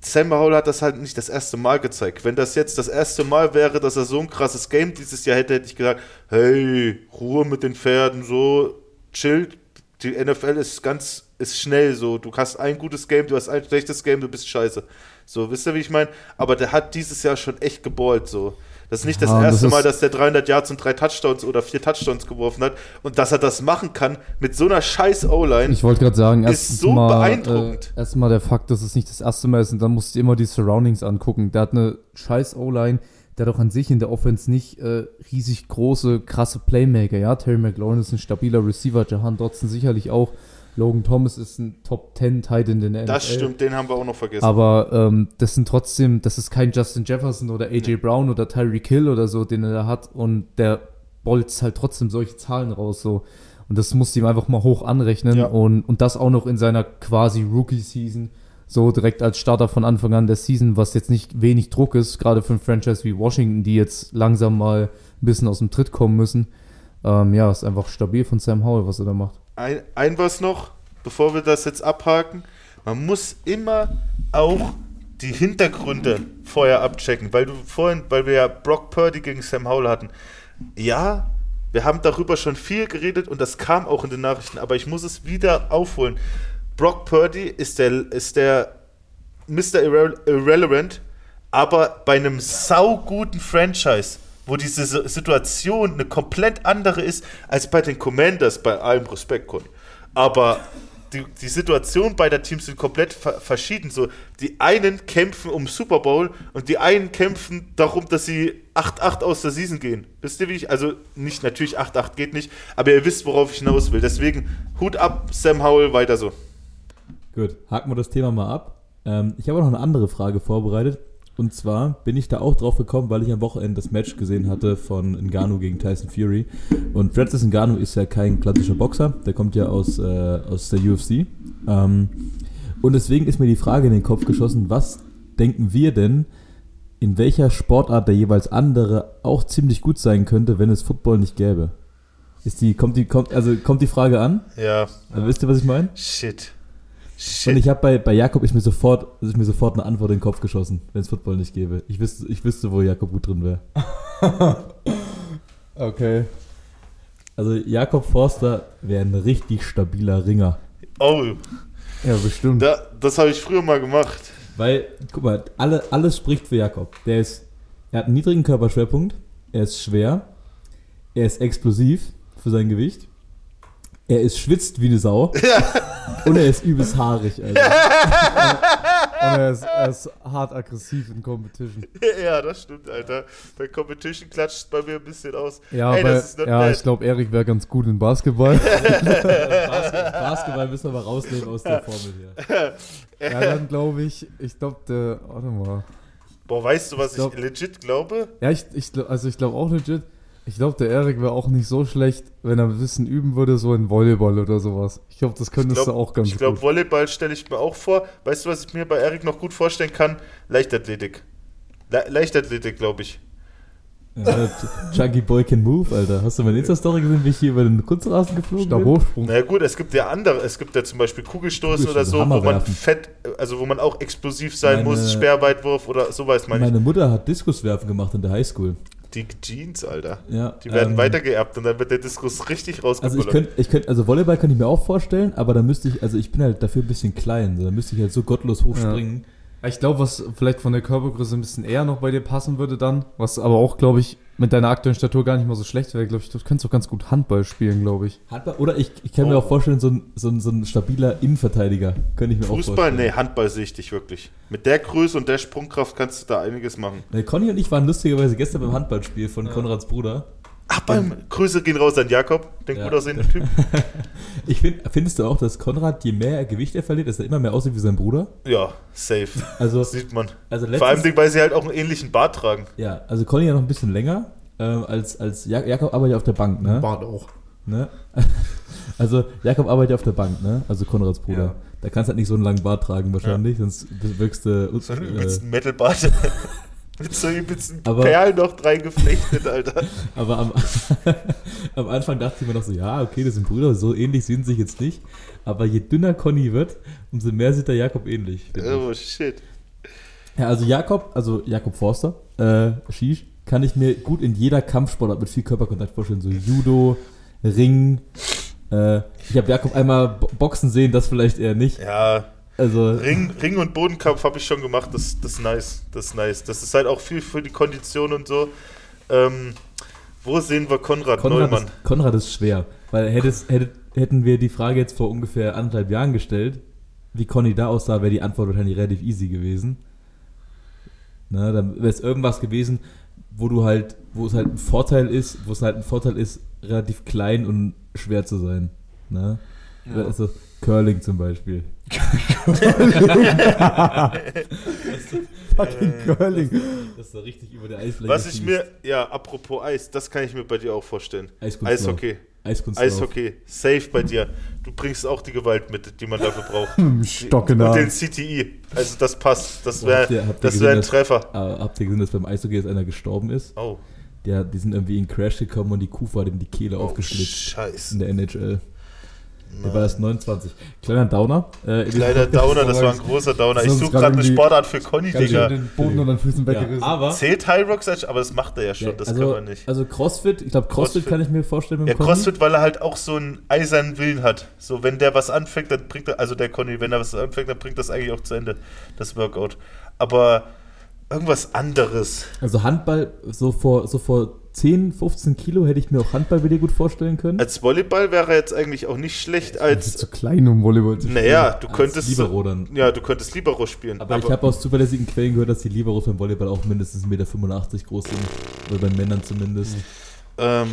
Sam Howell hat das halt nicht das erste Mal gezeigt. Wenn das jetzt das erste Mal wäre, dass er so ein krasses Game dieses Jahr hätte, hätte ich gesagt, hey, Ruhe mit den Pferden, so, chill. Die NFL ist ganz, ist schnell so. Du hast ein gutes Game, du hast ein schlechtes Game, du bist scheiße. So, wisst ihr, wie ich meine? Aber der hat dieses Jahr schon echt geballt, so. Das ist nicht das Ja, das erste ist- Mal, dass der 300 Yards und drei Touchdowns oder vier Touchdowns geworfen hat. Und dass er das machen kann mit so einer scheiß O-Line. Ich wollte gerade sagen, Ist so mal, beeindruckend. Äh, erstmal der Fakt, dass es nicht das erste Mal ist und dann musst du immer die Surroundings angucken. Der hat eine scheiß O-Line, der hat auch an sich in der Offense nicht äh, riesig große, krasse Playmaker. Ja, Terry McLaurin ist ein stabiler Receiver, Jahan Dotson sicherlich auch. Logan Thomas ist ein Top 10 Tight in der NFL. Das stimmt, den haben wir auch noch vergessen. Aber ähm, das sind trotzdem, das ist kein Justin Jefferson oder AJ Brown oder Tyreek Hill oder so, den er da hat. Und der bolzt halt trotzdem solche Zahlen raus. so Und das musst du ihm einfach mal hoch anrechnen. Ja. Und, und das auch noch in seiner quasi Rookie-Season. So direkt als Starter von Anfang an der Season, was jetzt nicht wenig Druck ist, gerade für ein Franchise wie Washington, die jetzt langsam mal ein bisschen aus dem Tritt kommen müssen. Ähm, ja, ist einfach stabil von Sam Howell, was er da macht. Ein, ein was noch, bevor wir das jetzt abhaken. Man muss immer auch die Hintergründe vorher abchecken, weil du vorhin, weil wir ja Brock Purdy gegen Sam Howell hatten. Ja, wir haben darüber schon viel geredet und das kam auch in den Nachrichten, aber ich muss es wieder aufholen. Brock Purdy ist der, ist der Mr. Irre Irrelevant, aber bei einem sauguten Franchise, wo diese Si- Situation eine komplett andere ist als bei den Commanders, bei allem Respekt, Conny. Aber die, die Situation beider Teams sind komplett ver verschieden. So, die einen kämpfen um Super Bowl und die einen kämpfen darum, dass sie 8-8 aus der Season gehen. Wisst ihr, wie ich? Also nicht natürlich 8-8 geht nicht, aber ihr wisst, worauf ich hinaus will. Deswegen Hut ab, Sam Howell, weiter so. Gut, haken wir das Thema mal ab. Ähm, ich habe noch eine andere Frage vorbereitet. Und zwar bin ich da auch drauf gekommen, weil ich am Wochenende das Match gesehen hatte von Ngannou gegen Tyson Fury. Und Francis Ngannou ist ja kein klassischer Boxer, der kommt ja aus, äh, aus der UFC. Ähm, und deswegen ist mir die Frage in den Kopf geschossen, was denken wir denn, in welcher Sportart der jeweils andere auch ziemlich gut sein könnte, wenn es Football nicht gäbe? Ist die, kommt die, kommt, also kommt die Frage an? Ja, Also, wisst ihr, was ich meine? shit. Und Shit. ich habe bei, bei Jakob ist mir sofort ist mir sofort eine Antwort in den Kopf geschossen, wenn es Football nicht gäbe. Ich wüsste, ich wüsste, wo Jakob gut drin wäre. Okay. Also Jakob Forster wäre ein richtig stabiler Ringer. Oh, Ja, bestimmt. da, das habe ich früher mal gemacht. Weil, guck mal, alle, alles spricht für Jakob. Der ist, er hat einen niedrigen Körperschwerpunkt, er ist schwer, er ist explosiv für sein Gewicht, er ist schwitzt wie eine Sau und er ist übelst haarig, Alter. Und er ist, er ist hart aggressiv in Competition. ja, das stimmt, Alter. Bei Competition klatscht bei mir ein bisschen aus. Ja, Ey, aber, das ist not ja ich glaube, Erik wäre ganz gut in Basketball. Basketball, Basketball müssen wir mal rausnehmen aus der Formel hier. ja, dann glaube ich, ich glaube, der, warte mal. Boah, weißt du, was Ich glaub- ich legit glaube? Ja, ich, ich, also ich glaube auch legit, Ich glaube, der Erik wäre auch nicht so schlecht, wenn er ein bisschen üben würde, so in Volleyball oder sowas. Ich glaube, das könntest du auch ganz ich glaube, gut. Volleyball stelle ich mir auch vor. Weißt du, was ich mir bei Erik noch gut vorstellen kann? Leichtathletik. Le Leichtathletik, glaube ich. Ja, Chunky Boy can move, Alter. Hast du meine Insta-Story gesehen, wie ich hier über den Kunstrasen geflogen bin? Stabhochsprung. Na ja, gut, es gibt ja andere. Es gibt ja zum Beispiel Kugelstoß Kugelstoß, oder so, wo man fett, also wo man auch explosiv sein Meine- muss, Speerweitwurf oder sowas, meine ich. Meine Mutter hat Diskuswerfen gemacht in der Highschool. Die Jeans, Alter. Ja, Die werden ähm, weitergeerbt und dann wird der Diskus richtig Also ich könnte, ich könnte, also Volleyball kann ich mir auch vorstellen, aber da müsste ich, also ich bin halt dafür ein bisschen klein, so, da müsste ich halt so gottlos hochspringen. Ich glaube, was vielleicht von der Körpergröße ein bisschen eher noch bei dir passen würde dann, was aber auch, glaube ich, mit deiner aktuellen Statur gar nicht mal so schlecht wäre, glaube ich, du könntest auch ganz gut Handball spielen, glaube ich. Handball, oder ich, ich kann mir Oh. auch vorstellen, so ein, so ein, so ein stabiler Innenverteidiger, könnte ich mir auch Fußball? vorstellen. Nee, Handball sehe ich dich wirklich. Mit der Größe und der Sprungkraft kannst du da einiges machen. Nee, Conny und ich waren lustigerweise gestern beim Handballspiel von Konrads Bruder. Ach, beim Grüße gehen raus an Jakob, den Ja. gut aussehenden Typ. Ich find, findest du auch, dass Konrad, je mehr Gewicht er verliert, dass er immer mehr aussieht wie sein Bruder? Ja, safe. Also, Das sieht man. also Vor allem, letztens, weil sie halt auch einen ähnlichen Bart tragen. ja, also Conny ja noch ein bisschen länger, ähm, als, als Jak Jakob arbeitet ja auf der Bank, ne? Bart auch. ne? Also Jakob arbeitet ja auf der Bank, ne? Also Konrads Bruder. Ja. Da kannst du halt nicht so einen langen Bart tragen wahrscheinlich, sonst wirkst du... So einen äh, Metal-Bart. Mit so übelsten Aber- Perlen noch drei geflechtet, Alter. Aber am, am Anfang dachte ich mir noch so, ja, okay, das sind Brüder, so ähnlich sehen sie sich jetzt nicht. Aber je dünner Conny wird, umso mehr sieht der Jakob ähnlich. finde ich. Oh, shit. Ja, also Jakob, also Jakob Forster, äh, Shish, kann ich mir gut in jeder Kampfsportart mit viel Körperkontakt vorstellen. So Judo, Ring. Äh, ich habe Jakob einmal Bo- Boxen sehen, das vielleicht eher nicht. Ja, Also, Ring, Ring und Bodenkampf habe ich schon gemacht. Das, das ist nice. Das ist nice. Das ist halt auch viel für die Kondition und so. Ähm, wo sehen wir Konrad, Konrad Neumann? ist, Konrad ist schwer. Weil hättest, hättet, hätten wir die Frage jetzt vor ungefähr anderthalb Jahren gestellt, wie Conny da aussah, wäre die Antwort wahrscheinlich relativ easy gewesen. Na, dann wäre es irgendwas gewesen, wo du halt, wo es halt ein Vorteil ist, wo es halt ein Vorteil ist, relativ klein und schwer zu sein. Ne? Also Curling zum Beispiel. Fucking Curling. Das ist so richtig über der Eisfläche. Was ich mir, ja, apropos Eis, das kann ich mir bei dir auch vorstellen. Eiskunstlauf. Eishockey. Eiskunstlauf. Eishockey. Safe bei dir. Du bringst auch die Gewalt mit, die man dafür braucht. Mit dem Stock in der Und den. CTI. Also das passt. Das wäre das wär ein Treffer. Ah, habt ihr gesehen, dass beim Eishockey jetzt einer gestorben ist? Oh. Der, die sind irgendwie in Crash gekommen und die Kuh war dem die Kehle oh aufgeschlitzt. Scheiße. In der NHL. Der war erst 29. Kleiner Downer. Äh, Kleiner Downer, das war ein großer Downer. Ich suche gerade eine Sportart für Conny, Digga. den Boden unter den Füßen ja, weggerissen. aber Zählt High Rocks, aber das macht er ja schon, ja, das also, kann man nicht. Also Crossfit, ich glaube Crossfit, Crossfit. kann ich mir vorstellen mit Ja, Conny. CrossFit, weil er halt auch so einen eisernen Willen hat. So, wenn der was anfängt, dann bringt er, also der Conny, wenn er was anfängt, dann bringt das eigentlich auch zu Ende, das Workout. Aber irgendwas anderes. Also Handball, so vor, so vor 10, 15 Kilo hätte ich mir auch Handball dir gut vorstellen können. Als Volleyball wäre er jetzt eigentlich auch nicht schlecht Du bist als, zu klein, um Volleyball zu spielen. naja, du Als könntest, Libero dann. ja, du könntest Libero spielen. Aber, ich habe aus zuverlässigen Quellen gehört, dass die Liberos beim Volleyball auch mindestens 1,85 Meter groß sind. Oder bei Männern zumindest. ähm,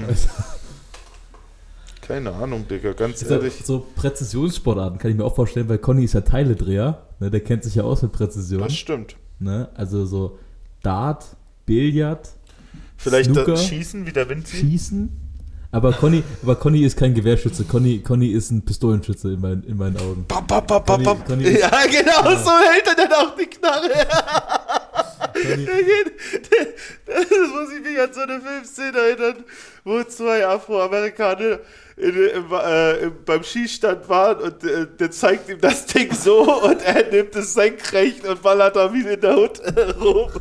keine Ahnung, Digga, ganz Ist ja ehrlich. so Präzisionssportarten kann ich mir auch vorstellen, weil Conny ist ja Teiledreher. Ne, der kennt sich ja aus mit Präzision. Das stimmt. Ne? Also so Dart, Billard, Vielleicht Snooker? Schießen, wie der Wind zieht. Schießen. Aber Conny, aber Conny ist kein Gewehrschütze. Conny, Conny ist ein Pistolenschütze in, mein, in meinen Augen. Bam, bam, bam, Conny-. Conny ist- ja, genau, so hält er dann auch die Knarre. Conny, das muss ich mich an so eine Filmszene erinnern, wo zwei Afroamerikaner in, im, äh, im, beim Schießstand waren und äh, der zeigt ihm das Ding so und er nimmt es senkrecht und ballert da wieder in der Hut rum.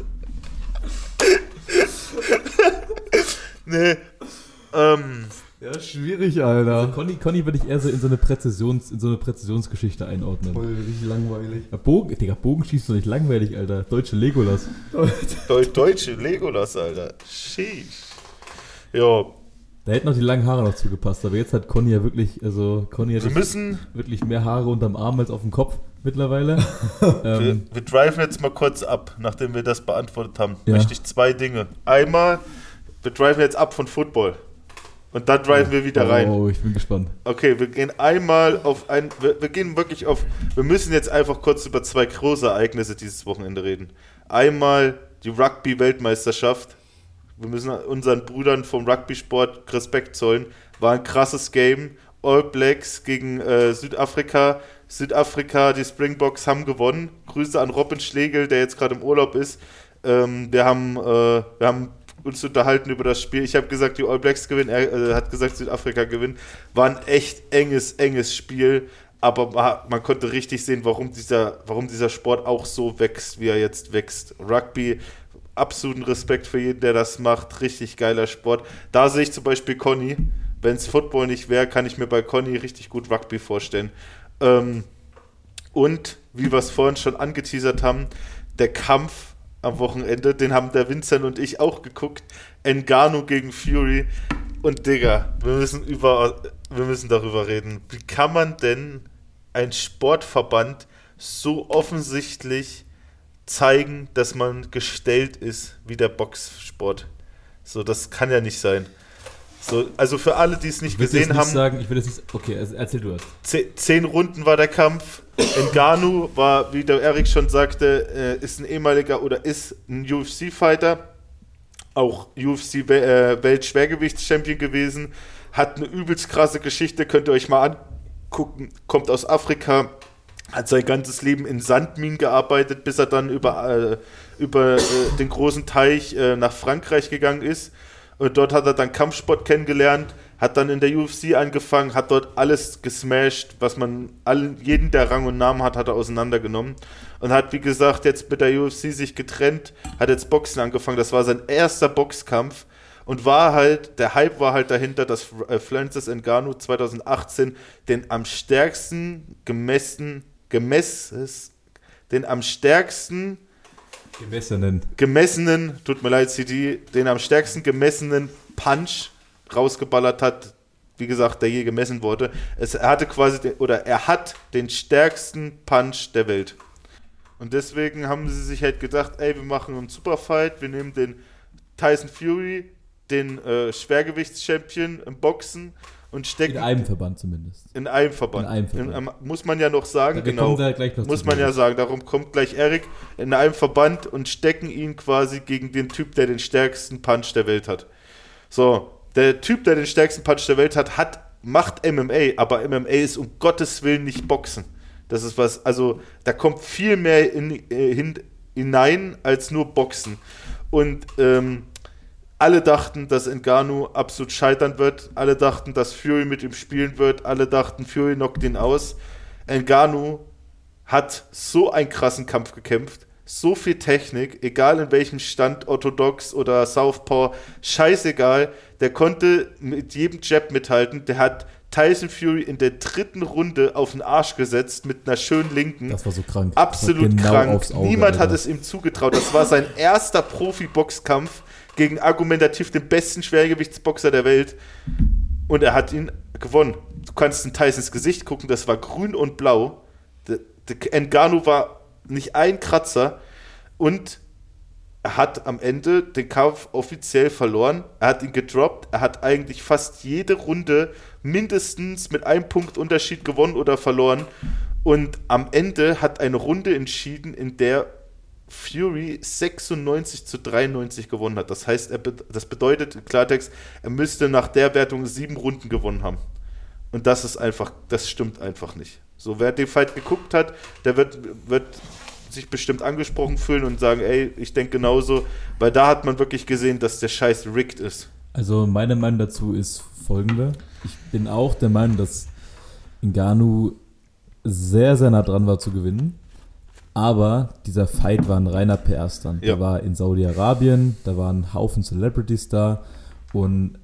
nee. Ähm, Ja, schwierig, Alter. also Conny, Conny würde ich eher so in so eine Präzisions, in so eine Präzisionsgeschichte einordnen. Voll richtig langweilig. Ja, Bogen, Digga, Bogenschießen ist doch nicht langweilig, Alter. Deutsche Legolas. Deu deutsche Legolas, Alter. Sheesh. Ja, Da hätten noch die langen Haare noch zugepasst, aber jetzt hat Conny ja wirklich, also Conny hat wir müssen, wirklich mehr Haare unterm Arm als auf dem Kopf mittlerweile. wir, ähm, wir driven jetzt mal kurz ab, nachdem wir das beantwortet haben. Ja. Möchte ich zwei Dinge. Einmal, wir driven jetzt ab von Football. Und dann driven wir wieder rein. Oh, ich bin gespannt. Okay, wir gehen einmal auf ein. Wir, wir gehen wirklich auf. Wir müssen jetzt einfach kurz über zwei große Ereignisse dieses Wochenende reden. Einmal die Rugby-Weltmeisterschaft. wir müssen unseren Brüdern vom Rugby-Sport Respekt zollen. War ein krasses Game. All Blacks gegen äh, Südafrika. Südafrika, die Springboks haben gewonnen. Grüße an Robin Schlegel, der jetzt gerade im Urlaub ist. Ähm, wir, haben, äh, wir haben uns unterhalten über das Spiel. Ich habe gesagt, die All Blacks gewinnen. Er äh, hat gesagt, Südafrika gewinnt. War ein echt enges, enges Spiel. Aber man, konnte richtig sehen, warum dieser, warum dieser Sport auch so wächst, wie er jetzt wächst. Rugby absoluten Respekt für jeden, der das macht. Richtig geiler Sport. Da sehe ich zum Beispiel Conny. Wenn es Football nicht wäre, kann ich mir bei Conny richtig gut Rugby vorstellen. Ähm, und, wie wir es vorhin schon angeteasert haben, der Kampf am Wochenende, den haben der Vincent und ich auch geguckt. Engano gegen Fury. Und Digga, wir müssen, über, wir müssen darüber reden. Wie kann man denn ein Sportverband so offensichtlich zeigen, dass man gestellt ist wie der Boxsport? So, das kann ja nicht sein. So, also für alle, die es nicht gesehen nicht haben. Sagen, ich will jetzt nicht. Okay, also erzähl du das. Zehn, zehn Runden war der Kampf. Ngannou war, wie der Erik schon sagte, äh, ist ein ehemaliger oder ist ein UFC-Fighter. Auch UFC-Weltschwergewichtschampion äh, gewesen. Hat eine übelst krasse Geschichte, könnt ihr euch mal angucken. Kommt aus Afrika, hat sein ganzes Leben in Sandminen gearbeitet, bis er dann über, äh, über den großen Teich nach Frankreich gegangen ist. Und dort hat er dann Kampfsport kennengelernt, hat dann in der UFC angefangen, hat dort alles gesmashed, was man, allen, jeden, der Rang und Namen hat, hat er auseinandergenommen. Und hat, wie gesagt, jetzt mit der UFC sich getrennt, hat jetzt Boxen angefangen. Das war sein erster Boxkampf. Und war halt, der Hype war halt dahinter, dass äh, Francis Ngannou 2018 den am stärksten gemessen, gemesses, den am stärksten Gemessenen. Gemessenen, tut mir leid, CD, den am stärksten gemessenen Punch rausgeballert hat, wie gesagt, der je gemessen wurde. Es, er hatte quasi, den, oder er hat den stärksten Punch der Welt. Und deswegen haben sie sich halt gedacht, ey, wir machen einen Superfight, wir nehmen den Tyson Fury, den äh, Schwergewichtschampion im Boxen und stecken. In einem Verband zumindest. In einem Verband. In einem Verband. In, muss man ja noch sagen, Da genau. noch Muss man ja sagen, darum kommt gleich Erik in einem Verband und stecken ihn quasi gegen den Typ, der den stärksten Punch der Welt hat. So, der Typ, der den stärksten Punch der Welt hat, hat macht MMA, aber MMA ist um Gottes Willen nicht Boxen. Das ist was, also da kommt viel mehr in, äh, hin, hinein als nur Boxen. Und ähm, alle dachten, dass Ngannou absolut scheitern wird. Alle dachten, dass Fury mit ihm spielen wird. Alle dachten, Fury knockt ihn aus. Ngannou hat so einen krassen Kampf gekämpft. So viel Technik, egal in welchem Stand, orthodox oder Southpaw, scheißegal. Der konnte mit jedem Jab mithalten. Der hat Tyson Fury in der dritten Runde auf den Arsch gesetzt mit einer schönen Linken. Das war so krank. Absolut war krank. Auge, Niemand hat Alter. es ihm zugetraut. Das war sein erster Profi-Boxkampf gegen argumentativ den besten Schwergewichtsboxer der Welt. Und er hat ihn gewonnen. Du kannst in Tysons Gesicht gucken, das war grün und blau. Ngannou war nicht ein Kratzer. Und er hat am Ende den Kampf offiziell verloren. Er hat ihn gedroppt. Er hat eigentlich fast jede Runde mindestens mit einem Punkt Unterschied gewonnen oder verloren. Und am Ende hat eine Runde entschieden, in der Fury 96 zu 93 gewonnen hat. Das heißt, er, das bedeutet Klartext, er müsste nach der Wertung sieben Runden gewonnen haben. Und das ist einfach, das stimmt einfach nicht. So, wer den Fight geguckt hat, der wird, wird sich bestimmt angesprochen fühlen und sagen, ey, ich denke genauso, weil da hat man wirklich gesehen, dass der Scheiß rigged ist. Also meine Meinung dazu ist folgende. Ich bin auch der Meinung, dass Ngannou sehr, sehr nah dran war zu gewinnen. Aber dieser Fight war ein reiner PR-Stand. Ja. Der war in Saudi-Arabien, da waren ein Haufen Celebrities da und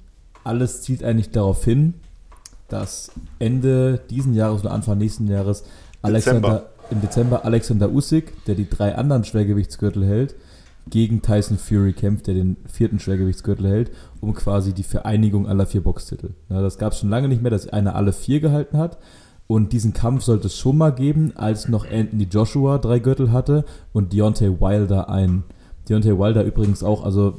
alles zielt eigentlich darauf hin, dass Ende diesen Jahres oder Anfang nächsten Jahres Alexander, im Dezember Alexander Usyk, der die drei anderen Schwergewichtsgürtel hält, gegen Tyson Fury kämpft, der den vierten Schwergewichtsgürtel hält, um quasi die Vereinigung aller vier Boxtitel. Ja, das gab es schon lange nicht mehr, dass einer alle vier gehalten hat. Und diesen Kampf sollte es schon mal geben, als noch Anthony Joshua drei Gürtel hatte und Deontay Wilder einen. Deontay Wilder übrigens auch, also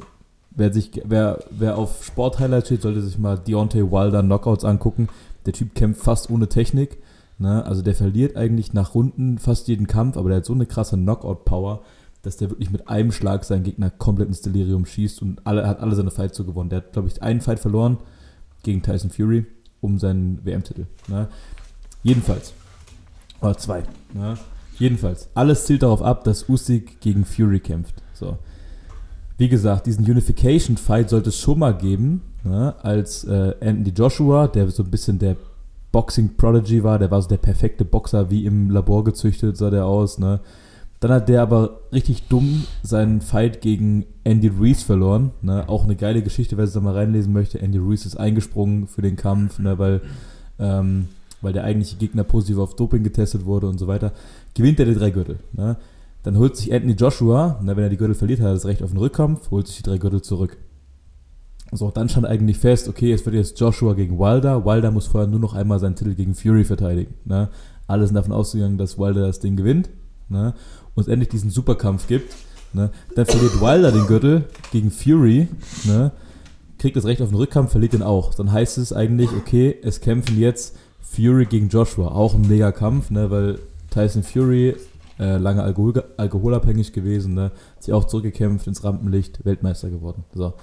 wer sich, wer, wer auf Sport-Highlights steht, sollte sich mal Deontay Wilder Knockouts angucken. Der Typ kämpft fast ohne Technik. Ne? Also der verliert eigentlich nach Runden fast jeden Kampf, aber der hat so eine krasse Knockout-Power, dass der wirklich mit einem Schlag seinen Gegner komplett ins Delirium schießt und alle, hat alle seine Fights so gewonnen. Der hat, glaube ich, einen Fight verloren gegen Tyson Fury um seinen WM-Titel. Ne? Jedenfalls. Oder zwei. Ne? Jedenfalls. Alles zielt darauf ab, dass Usyk gegen Fury kämpft. So. Wie gesagt, diesen Unification-Fight sollte es schon mal geben, ne? als äh, Anthony Joshua, der so ein bisschen der Boxing-Prodigy war, der war so der perfekte Boxer, wie im Labor gezüchtet sah der aus. Ne? Dann hat der aber richtig dumm seinen Fight gegen Andy Ruiz verloren. Ne? Auch eine geile Geschichte, wer sich da mal reinlesen möchte. Andy Ruiz ist eingesprungen für den Kampf, ne? weil, ähm, weil der eigentliche Gegner positiv auf Doping getestet wurde und so weiter. Gewinnt er die drei Gürtel. Ne? Dann holt sich Anthony Joshua, ne, wenn er die Gürtel verliert, hat er das Recht auf den Rückkampf, holt sich die drei Gürtel zurück. So, dann stand eigentlich fest, okay, es wird jetzt Joshua gegen Wilder. Wilder muss vorher nur noch einmal seinen Titel gegen Fury verteidigen. Ne? Alle sind davon ausgegangen, dass Wilder das Ding gewinnt. Ne? und es endlich diesen Superkampf gibt, ne, dann verliert Wilder den Gürtel gegen Fury, ne, kriegt das Recht auf den Rückkampf, verliert den auch. Dann heißt es eigentlich, okay, es kämpfen jetzt Fury gegen Joshua. Auch ein mega Kampf, ne, weil Tyson Fury äh, lange Alkohol, alkoholabhängig gewesen, ne, hat sich auch zurückgekämpft ins Rampenlicht, Weltmeister geworden. So.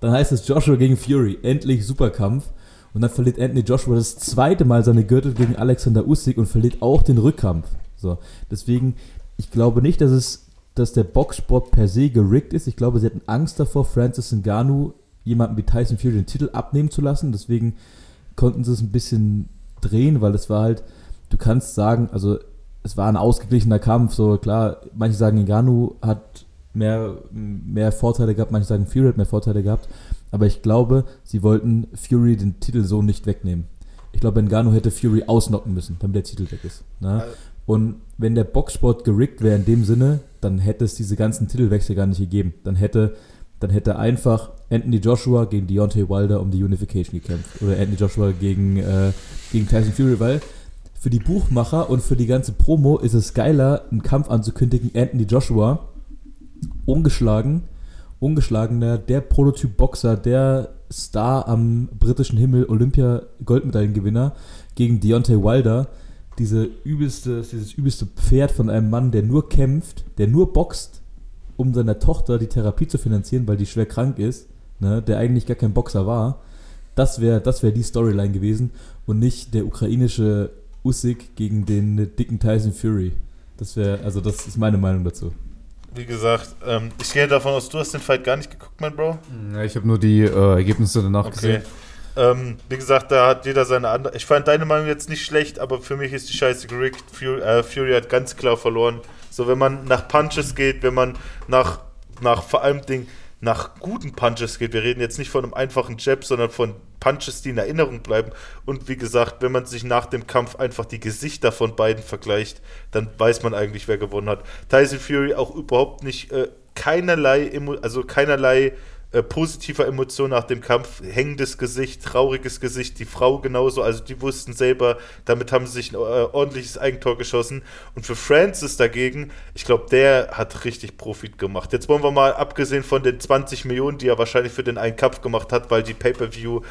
Dann heißt es Joshua gegen Fury, endlich Superkampf. Und dann verliert Anthony Joshua das zweite Mal seine Gürtel gegen Alexander Usyk und verliert auch den Rückkampf. So. Deswegen ich glaube nicht, dass es, dass der Boxsport per se gerickt ist. Ich glaube, sie hatten Angst davor, Francis Ngannou jemanden wie Tyson Fury den Titel abnehmen zu lassen. Deswegen konnten sie es ein bisschen drehen, weil es war halt, du kannst sagen, also es war ein ausgeglichener Kampf, so klar, manche sagen, Ngannou hat mehr, mehr Vorteile gehabt, manche sagen, Fury hat mehr Vorteile gehabt, aber ich glaube, sie wollten Fury den Titel so nicht wegnehmen. Ich glaube, Ngannou hätte Fury ausnocken müssen, damit der Titel weg ist. Ne? Und wenn der Boxsport gerickt wäre in dem Sinne, dann hätte es diese ganzen Titelwechsel gar nicht gegeben. Dann hätte, dann hätte einfach Anthony Joshua gegen Deontay Wilder um die Unification gekämpft. Oder Anthony Joshua gegen, äh, gegen Tyson Fury, weil für die Buchmacher und für die ganze Promo ist es geiler, einen Kampf anzukündigen, Anthony Joshua, ungeschlagen, ungeschlagener, der Prototyp-Boxer, der Star am britischen Himmel, Olympia-Goldmedaillengewinner gegen Deontay Wilder, diese übelste, dieses übelste Pferd von einem Mann, der nur kämpft, der nur boxt, um seiner Tochter die Therapie zu finanzieren, weil die schwer krank ist, ne, der eigentlich gar kein Boxer war. Das wäre das wär die Storyline gewesen und nicht der ukrainische Usyk gegen den dicken Tyson Fury. Das wäre, also das ist meine Meinung dazu. Wie gesagt, ähm, ich gehe davon aus, du hast den Fight gar nicht geguckt, mein Bro. Ja, ich habe nur die äh, Ergebnisse danach okay. gesehen. Ähm, wie gesagt, da hat jeder seine andere. Ich fand deine Meinung jetzt nicht schlecht, aber für mich ist die Scheiße gerickt. Fury, äh, Fury hat ganz klar verloren. So, wenn man nach Punches geht, wenn man nach, nach vor allem Ding, nach guten Punches geht, wir reden jetzt nicht von einem einfachen Jab, sondern von Punches, die in Erinnerung bleiben. Und wie gesagt, wenn man sich nach dem Kampf einfach die Gesichter von beiden vergleicht, dann weiß man eigentlich, wer gewonnen hat. Tyson Fury auch überhaupt nicht, äh, keinerlei, also keinerlei äh, positiver Emotion nach dem Kampf, hängendes Gesicht, trauriges Gesicht, die Frau genauso, also die wussten selber, damit haben sie sich ein äh, ordentliches Eigentor geschossen. Und für Francis dagegen, ich glaube, der hat richtig Profit gemacht. Jetzt wollen wir mal, abgesehen von den 20 Millionen, die er wahrscheinlich für den einen Kampf gemacht hat, weil die Pay-Per-View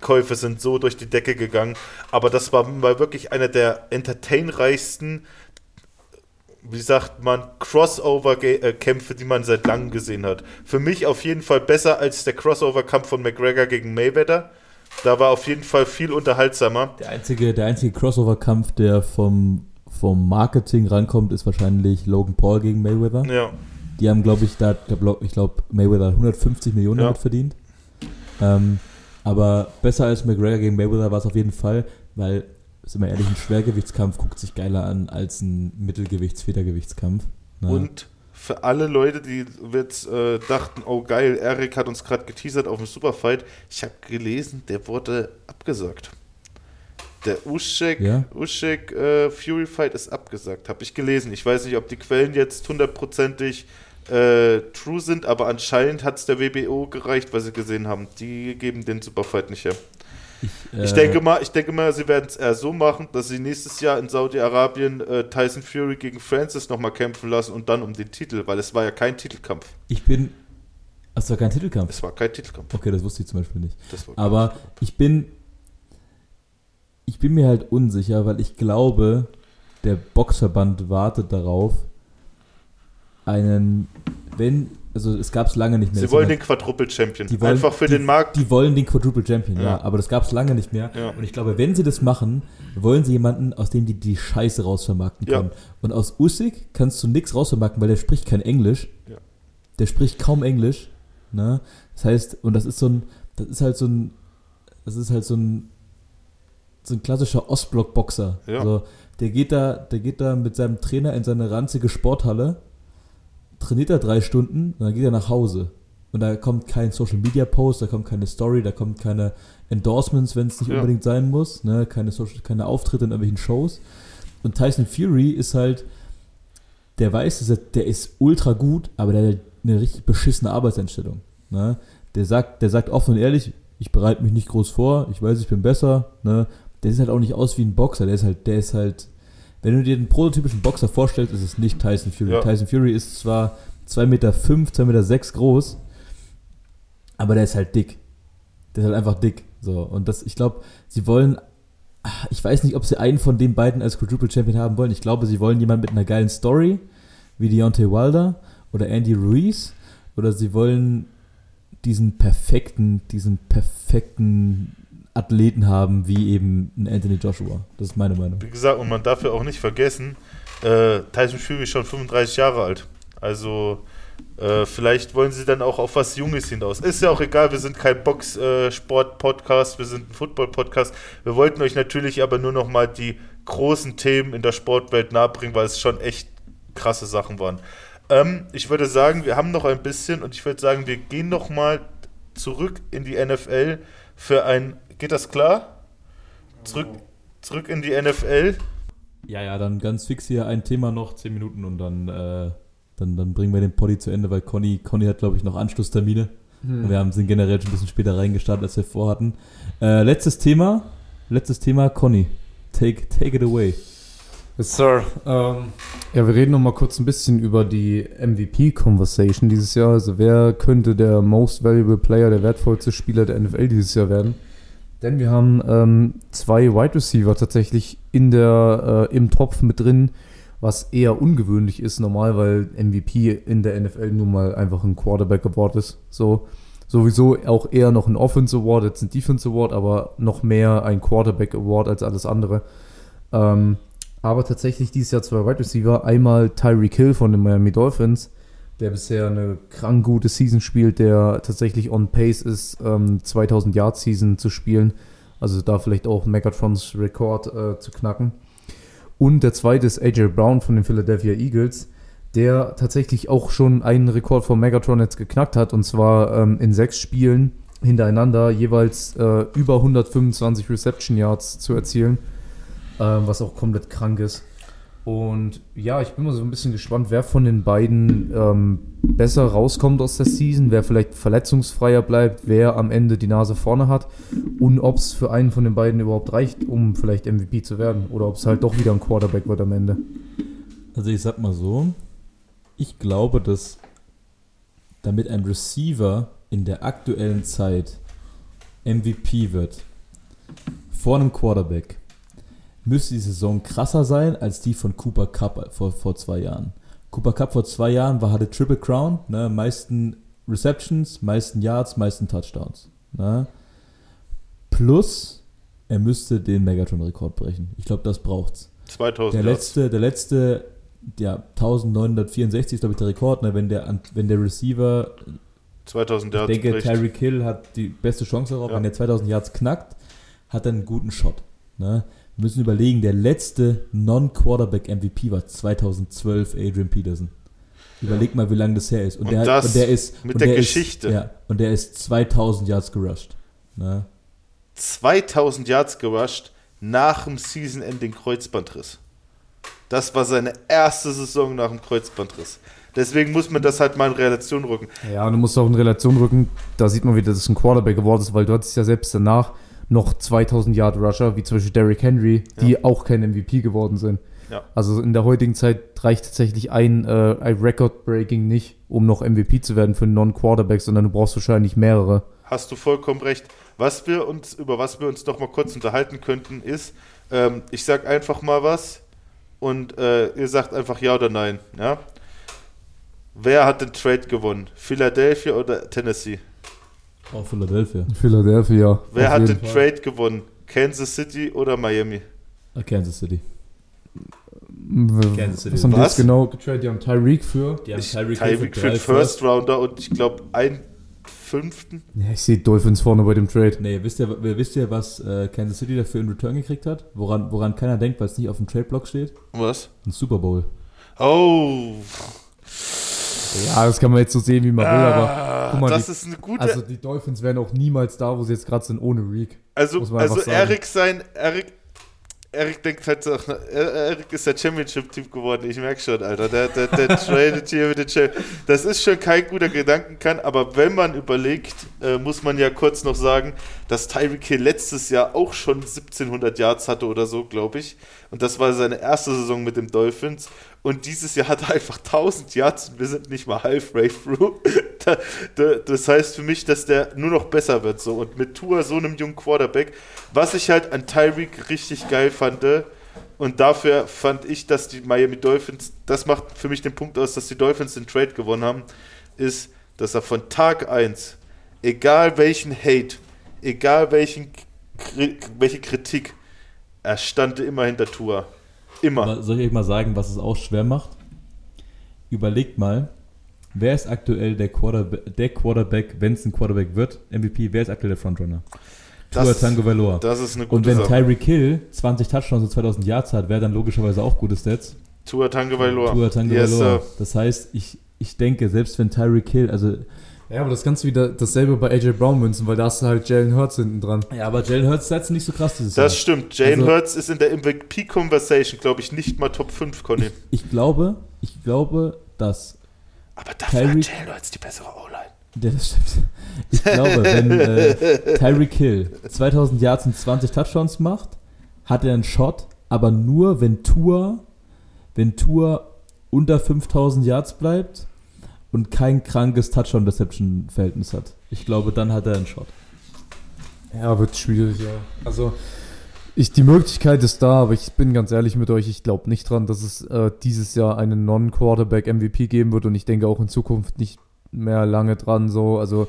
Käufe sind so durch die Decke gegangen. Aber das war mal wirklich einer der entertainreichsten wie sagt man, Crossover-Kämpfe, die man seit langem gesehen hat. Für mich auf jeden Fall besser als der Crossover-Kampf von McGregor gegen Mayweather. Da war auf jeden Fall viel unterhaltsamer. Der einzige, der einzige Crossover-Kampf, der vom, vom Marketing rankommt, ist wahrscheinlich Logan Paul gegen Mayweather. Ja. Die haben, glaube ich, da, ich glaube, Mayweather 150 Millionen ja. damit verdient. Ähm, aber besser als McGregor gegen Mayweather war es auf jeden Fall, weil sind wir ehrlich, ein Schwergewichtskampf guckt sich geiler an als ein Mittelgewichts-Federgewichtskampf. Und für alle Leute, die jetzt äh, dachten, oh geil, Erik hat uns gerade geteasert auf dem Superfight, ich habe gelesen, der wurde abgesagt. Der Usyk, ja? Usyk äh, Fury Fight ist abgesagt, habe ich gelesen. Ich weiß nicht, ob die Quellen jetzt hundertprozentig äh, true sind, aber anscheinend hat es der WBO gereicht, was sie gesehen haben. Die geben den Superfight nicht her. Ich, äh, ich, denke mal, ich denke mal, sie werden es eher so machen, dass sie nächstes Jahr in Saudi-Arabien äh, Tyson Fury gegen Francis nochmal kämpfen lassen und dann um den Titel, weil es war ja kein Titelkampf. Ich bin. Es war kein Titelkampf. Es war kein Titelkampf. Okay, das wusste ich zum Beispiel nicht. Aber ich bin. Ich bin mir halt unsicher, weil ich glaube, der Boxverband wartet darauf, einen, wenn, also es gab es lange nicht mehr. Sie wollen jemand- den Quadruple Champion. die wollen, Einfach für die, den Markt. Die wollen den Quadruple Champion, ja. Ja. Aber das gab es lange nicht mehr. Ja. Und ich glaube, wenn sie das machen, wollen sie jemanden, aus dem die die Scheiße rausvermarkten Ja. können. Und aus Usyk kannst du nichts rausvermarkten, weil der spricht kein Englisch. Ja. Der spricht kaum Englisch. Ne? Das heißt, und das ist so ein, das ist halt so ein, das ist halt so ein, so ein klassischer Ostblock-Boxer. Ja. Also, der geht da, der geht da mit seinem Trainer in seine ranzige Sporthalle, trainiert da drei Stunden und dann geht er nach Hause. Und da kommt kein Social Media Post, da kommt keine Story, da kommt keine Endorsements, wenn es nicht Ja. unbedingt sein muss, ne? keine, Social, keine Auftritte in irgendwelchen Shows. Und Tyson Fury ist halt, der weiß, dass er, der ist ultra gut, aber der hat eine richtig beschissene Arbeitseinstellung. Ne? Der sagt, der sagt offen und ehrlich, ich bereite mich nicht groß vor, ich weiß, ich bin besser. Ne? Der sieht halt auch nicht aus wie ein Boxer, der ist halt, der ist halt, wenn du dir den prototypischen Boxer vorstellst, ist es nicht Tyson Fury. Ja. Tyson Fury ist zwar 2,5 Meter, 2,6 Meter sechs groß, aber der ist halt dick. Der ist halt einfach dick. So. Und das, ich glaube, sie wollen, ah, ich weiß nicht, ob sie einen von den beiden als Quadruple Champion haben wollen. Ich glaube, sie wollen jemanden mit einer geilen Story, wie Deontay Wilder oder Andy Ruiz, oder sie wollen diesen perfekten, diesen perfekten Athleten haben, wie eben ein Anthony Joshua. Das ist meine Meinung. Wie gesagt, und man darf ja auch nicht vergessen, äh, Tyson Fury ist schon 35 Jahre alt. Also äh, vielleicht wollen sie dann auch auf was Junges hinaus. Ist ja auch egal, wir sind kein Box-Sport-Podcast, wir sind ein Football-Podcast. Wir wollten euch natürlich aber nur noch mal die großen Themen in der Sportwelt nahebringen, weil es schon echt krasse Sachen waren. Ähm, ich würde sagen, wir haben noch ein bisschen und ich würde sagen, wir gehen noch mal zurück in die NFL für ein. Geht das klar? Zurück, zurück in die NFL. Ja, ja, dann ganz fix hier ein Thema noch, 10 Minuten und dann, äh, dann, dann bringen wir den Poddy zu Ende, weil Conny, Conny hat, glaube ich, noch Anschlusstermine. Und wir haben sind generell schon ein bisschen später reingestartet, als wir vorhatten. Äh, letztes Thema, letztes Thema, Conny. Take, take it away. Yes, Sir. Ähm, ja, wir reden noch mal kurz ein bisschen über die MVP-Conversation dieses Jahr. Also wer könnte der Most Valuable Player, der wertvollste Spieler der NFL dieses Jahr werden? Denn wir haben ähm, zwei Wide Receiver tatsächlich in der, äh, im Topf mit drin, was eher ungewöhnlich ist, normal, weil MVP in der NFL nun mal einfach ein Quarterback Award ist. So sowieso auch eher noch ein Offense Award als ein Defense Award, aber noch mehr ein Quarterback Award als alles andere. Ähm, aber tatsächlich dieses Jahr zwei Wide Receiver. Einmal Tyreek Hill von den Miami Dolphins, der bisher eine krank gute Season spielt, der tatsächlich on pace ist, ähm, 2000 Yard Season zu spielen. Also da vielleicht auch Megatrons Rekord äh, zu knacken. Und der zweite ist AJ Brown von den Philadelphia Eagles, der tatsächlich auch schon einen Rekord von Megatron jetzt geknackt hat. Und zwar ähm, in sechs Spielen hintereinander jeweils äh, über 125 Reception Yards zu erzielen ähm, was auch komplett krank ist. Und ja, ich bin mal so ein bisschen gespannt, wer von den beiden ähm, besser rauskommt aus der Season, wer vielleicht verletzungsfreier bleibt, wer am Ende die Nase vorne hat und ob es für einen von den beiden überhaupt reicht, um vielleicht MVP zu werden oder ob es halt doch wieder ein Quarterback wird am Ende. Also ich sag mal so, ich glaube, dass damit ein Receiver in der aktuellen Zeit MVP wird, vor einem Quarterback, müsste die Saison krasser sein als die von Cooper Cup vor, vor zwei Jahren. Cooper Cup vor zwei Jahren war, hatte Triple Crown, ne, meisten Receptions, meisten Yards, meisten Touchdowns. Ne. Plus, er müsste den Megatron-Rekord brechen. Ich glaube, das braucht's. 2000 Der Yards. letzte, der letzte, ja, 1964 ist, glaube ich, der Rekord, ne, wenn der, wenn der Receiver, 2000 ich Yards. denke, bricht. Tyreek Hill hat die beste Chance darauf, Ja. wenn der 2000 Yards knackt, hat er einen guten Shot. Ne? Wir müssen überlegen, der letzte Non-Quarterback-MVP war 2012 Adrian Peterson. Überleg mal, wie lange das her ist. Und, Und der, hat- das und der ist mit und der der Geschichte. Ist, ja, und der ist 2000 Yards gerusht. Ne? 2000 Yards gerusht nach dem Season-Ending Kreuzbandriss. Das war seine erste Saison nach dem Kreuzbandriss. Deswegen muss man das halt mal in Relation rücken. Ja, und du musst auch in Relation rücken, da sieht man wieder, dass es ein Quarterback geworden ist, weil du hattest ja selbst danach noch 2000 Yard Rusher, wie zum Beispiel Derrick Henry, die Ja. auch kein MVP geworden sind. Ja. Also in der heutigen Zeit reicht tatsächlich ein, äh, ein Record-Breaking nicht, um noch MVP zu werden für einen Non-Quarterback, sondern du brauchst wahrscheinlich mehrere. Hast du vollkommen recht. Was wir uns, über was wir uns doch mal kurz unterhalten könnten, ist, ähm, ich sag einfach mal was und äh, ihr sagt einfach ja oder nein. Ja? Wer hat den Trade gewonnen? Philadelphia oder Tennessee? Auch Philadelphia. Philadelphia. Wer hat den Fall. Trade gewonnen? Kansas City oder Miami? Ah, Kansas City. Kansas City. Was haben die jetzt genau getradet? Die haben Tyreek für. Die haben Ich- Tyreek Tyreek für den First Rounder und ich glaube einen fünften. Ja, ich sehe Dolphins vorne bei dem Trade. Nee, wisst ihr, wisst ihr was äh, Kansas City dafür in Return gekriegt hat? Woran, woran keiner denkt, weil es nicht auf dem Trade-Block steht? Was? Ein Super Bowl. Oh, Ja, das kann man jetzt so sehen, wie man will, aber ah, guck mal, das die- ist eine gute. also die Dolphins wären auch niemals da, wo sie jetzt gerade sind, ohne Reek. Also, also. Erik sein, Erik, Erik denkt halt auch, Erik ist der Championship-Typ geworden, ich merke schon, Alter. Der, der, der tradet hier mit den Champ Das ist schon kein guter Gedankenkern, aber wenn man überlegt, äh, muss man ja kurz noch sagen, dass Tyreek Hill letztes Jahr auch schon 1700 Yards hatte oder so, glaube ich. Und das war seine erste Saison mit den Dolphins. Und dieses Jahr hat er einfach 1000 Yards und wir sind nicht mal halfway through. Da, da, das heißt für mich, dass der nur noch besser wird. So. Und mit Tua, so einem jungen Quarterback, was ich halt an Tyreek richtig geil fand, und dafür fand ich, dass die Miami Dolphins, das macht für mich den Punkt aus, dass die Dolphins den Trade gewonnen haben, ist, dass er von Tag 1, egal welchen Hate, egal welchen, welche Kritik, er stand immer hinter Tua. Immer. Soll ich euch mal sagen, was es auch schwer macht? Überlegt mal, wer ist aktuell der Quarterback, der Quarterback wenn es ein Quarterback wird, MVP, wer ist aktuell der Frontrunner? Das Tua ist- Tango Valor. Das ist eine gute Und wenn Sache. Tyreek Hill 20 Touchdowns und 2000 Yards hat, wäre dann logischerweise auch gute Stats. Tua Tagovailoa. Tua Tango Yes, Valor. Das heißt, ich, ich denke, selbst wenn Tyreek Hill, also Ja, aber das du wieder dasselbe bei AJ Brown münzen, weil da hast du halt Jalen Hurts hinten dran. Ja, aber Jalen Hurts sind nicht so krass dieses Das Jahr. stimmt. Jane Also- Hurts ist in der MVP-Conversation, glaube ich, nicht mal Top 5, Conny. Ich glaube, ich glaube, dass Aber dafür hat Tyreek- Jane Hurts die bessere O-Line. Ja, das stimmt. Ich glaube, wenn äh, Tyreek Hill 2000 Yards und 20 Touchdowns macht, hat er einen Shot, aber nur wenn Tour, wenn Tour unter 5000 Yards bleibt und kein krankes Touchdown-Deception-Verhältnis hat. Ich glaube, dann hat er einen Shot. Ja, wird schwierig, ja. Also, ich, die Möglichkeit ist da, aber ich bin ganz ehrlich mit euch, ich glaube nicht dran, dass es äh, dieses Jahr einen Non-Quarterback-MVP geben wird und ich denke auch in Zukunft nicht mehr lange dran so. Also,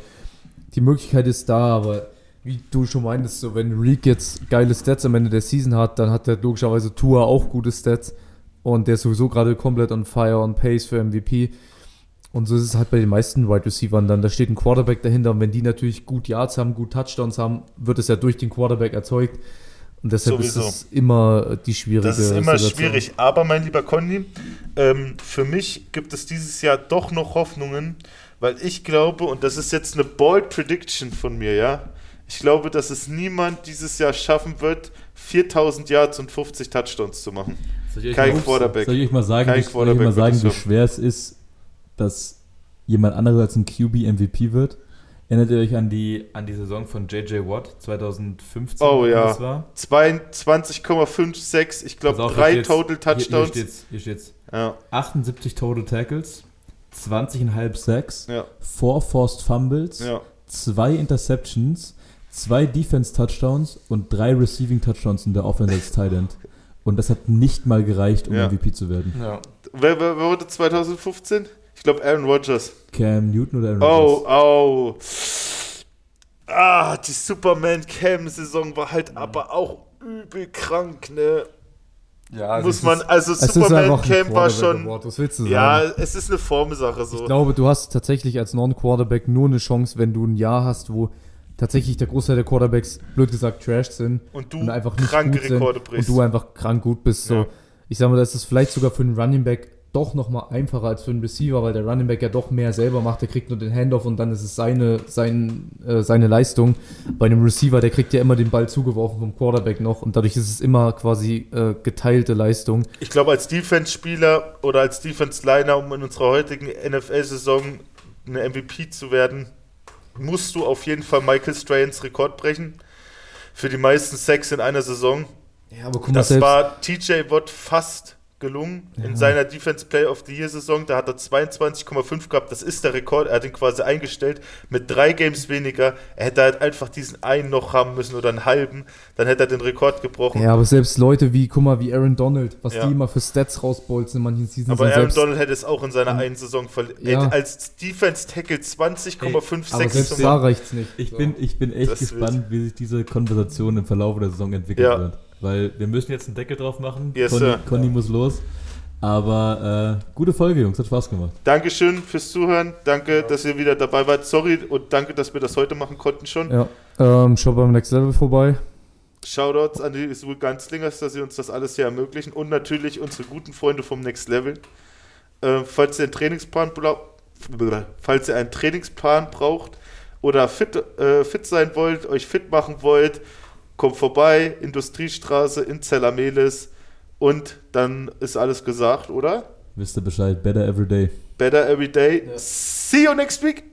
die Möglichkeit ist da, aber wie du schon meintest, so wenn Reek jetzt geile Stats am Ende der Season hat, dann hat der logischerweise Tua auch gute Stats und der ist sowieso gerade komplett on fire, on pace für MVP. Und so ist es halt bei den meisten Wide Receivern dann. Da steht ein Quarterback dahinter und wenn die natürlich gut Yards haben, gut Touchdowns haben, wird es ja durch den Quarterback erzeugt. Und deshalb Sowieso. ist es immer die schwierige Das ist immer Situation. schwierig. Aber mein lieber Conny, ähm, für mich gibt es dieses Jahr doch noch Hoffnungen, weil ich glaube, und das ist jetzt eine bold Prediction von mir, ja, ich glaube, dass es niemand dieses Jahr schaffen wird, 4000 Yards und 50 Touchdowns zu machen. Kein Quarterback. Soll ich euch mal sagen, Kein wie, soll ich mal sagen wie schwer es ist, dass jemand anderes als ein QB MVP wird? Erinnert ihr euch an die, an die Saison von JJ Watt 2015? Oh ja. Das war? 22,56, ich glaube, drei Total Touchdowns. Hier, hier steht's, hier steht's. ja, 78 Total Tackles, 20,5 Sacks, ja, 4 Forced Fumbles, ja. 2 Interceptions, 2 Defense Touchdowns und 3 Receiving Touchdowns in der Offense als Tight End. Und das hat nicht mal gereicht, um Ja. MVP zu werden. Ja. Wer, wer, wer wurde 2015? Ich glaube, Aaron Rodgers. Cam Newton oder Aaron Oh, Rodgers? oh. Ah, die Superman-Cam-Saison war halt aber auch übel krank, ne? Ja, Muss man, also Superman-Cam war schon. Was willst du Ja, sagen? es ist eine Formsache so. Ich glaube, du hast tatsächlich als Non-Quarterback nur eine Chance, wenn du ein Jahr hast, wo tatsächlich der Großteil der Quarterbacks, blöd gesagt, trash sind und du und einfach nicht kranke gut sind Rekorde und brichst. du einfach krank gut bist. So. Ja. Ich sag mal, das ist vielleicht sogar für einen Running Back doch nochmal einfacher als für einen Receiver, weil der Running Back ja doch mehr selber macht. Der kriegt nur den Handoff und dann ist es seine, sein, äh, seine Leistung. Bei einem Receiver, der kriegt ja immer den Ball zugeworfen vom Quarterback noch und dadurch ist es immer quasi äh, geteilte Leistung. Ich glaube, als Defense-Spieler oder als Defense-Liner, um in unserer heutigen NFL-Saison eine MVP zu werden, musst du auf jeden Fall Michael Strayens Rekord brechen. Für die meisten Sacks in einer Saison. Ja, aber guck Das war TJ Watt fast gelungen. In seiner Defense Play of the Year Saison, da hat er 22,5 gehabt. Das ist der Rekord. Er hat ihn quasi eingestellt mit drei Games weniger. Er hätte halt einfach diesen einen noch haben müssen oder einen halben. Dann hätte er den Rekord gebrochen. Ja, aber selbst Leute wie, guck mal, wie Aaron Donald, was Ja. die immer für Stats rausbolzen in manchen Seasons. aber Aaron Donald hätte es auch in seiner einen Saison verloren. Ja. Als Defense Tackle 20,5 aber selbst zu da reicht's nicht. Ich So. bin, ich bin echt Das gespannt, wie sich diese Konversation im Verlauf der Saison entwickeln Ja. wird. Weil wir müssen jetzt einen Deckel drauf machen. Yes, Conny, sir. Conny muss los. Aber äh, gute Folge, Jungs. Hat Spaß gemacht. Dankeschön fürs Zuhören. Danke, dass ihr wieder dabei wart. Sorry und danke, dass wir das heute machen konnten schon. Ja, ähm, schaut beim Next Level vorbei. Shoutouts an die Sul Ganzlingers, dass sie uns das alles hier ermöglichen und natürlich unsere guten Freunde vom Next Level. Äh, falls ihr einen Trainingsplan blau- falls ihr einen Trainingsplan braucht oder fit, äh, fit sein wollt, euch fit machen wollt, kommt vorbei, Industriestraße in Zellamelis und dann ist alles gesagt, oder? Wisst ihr Bescheid. Better every day. Better every day. See you next week.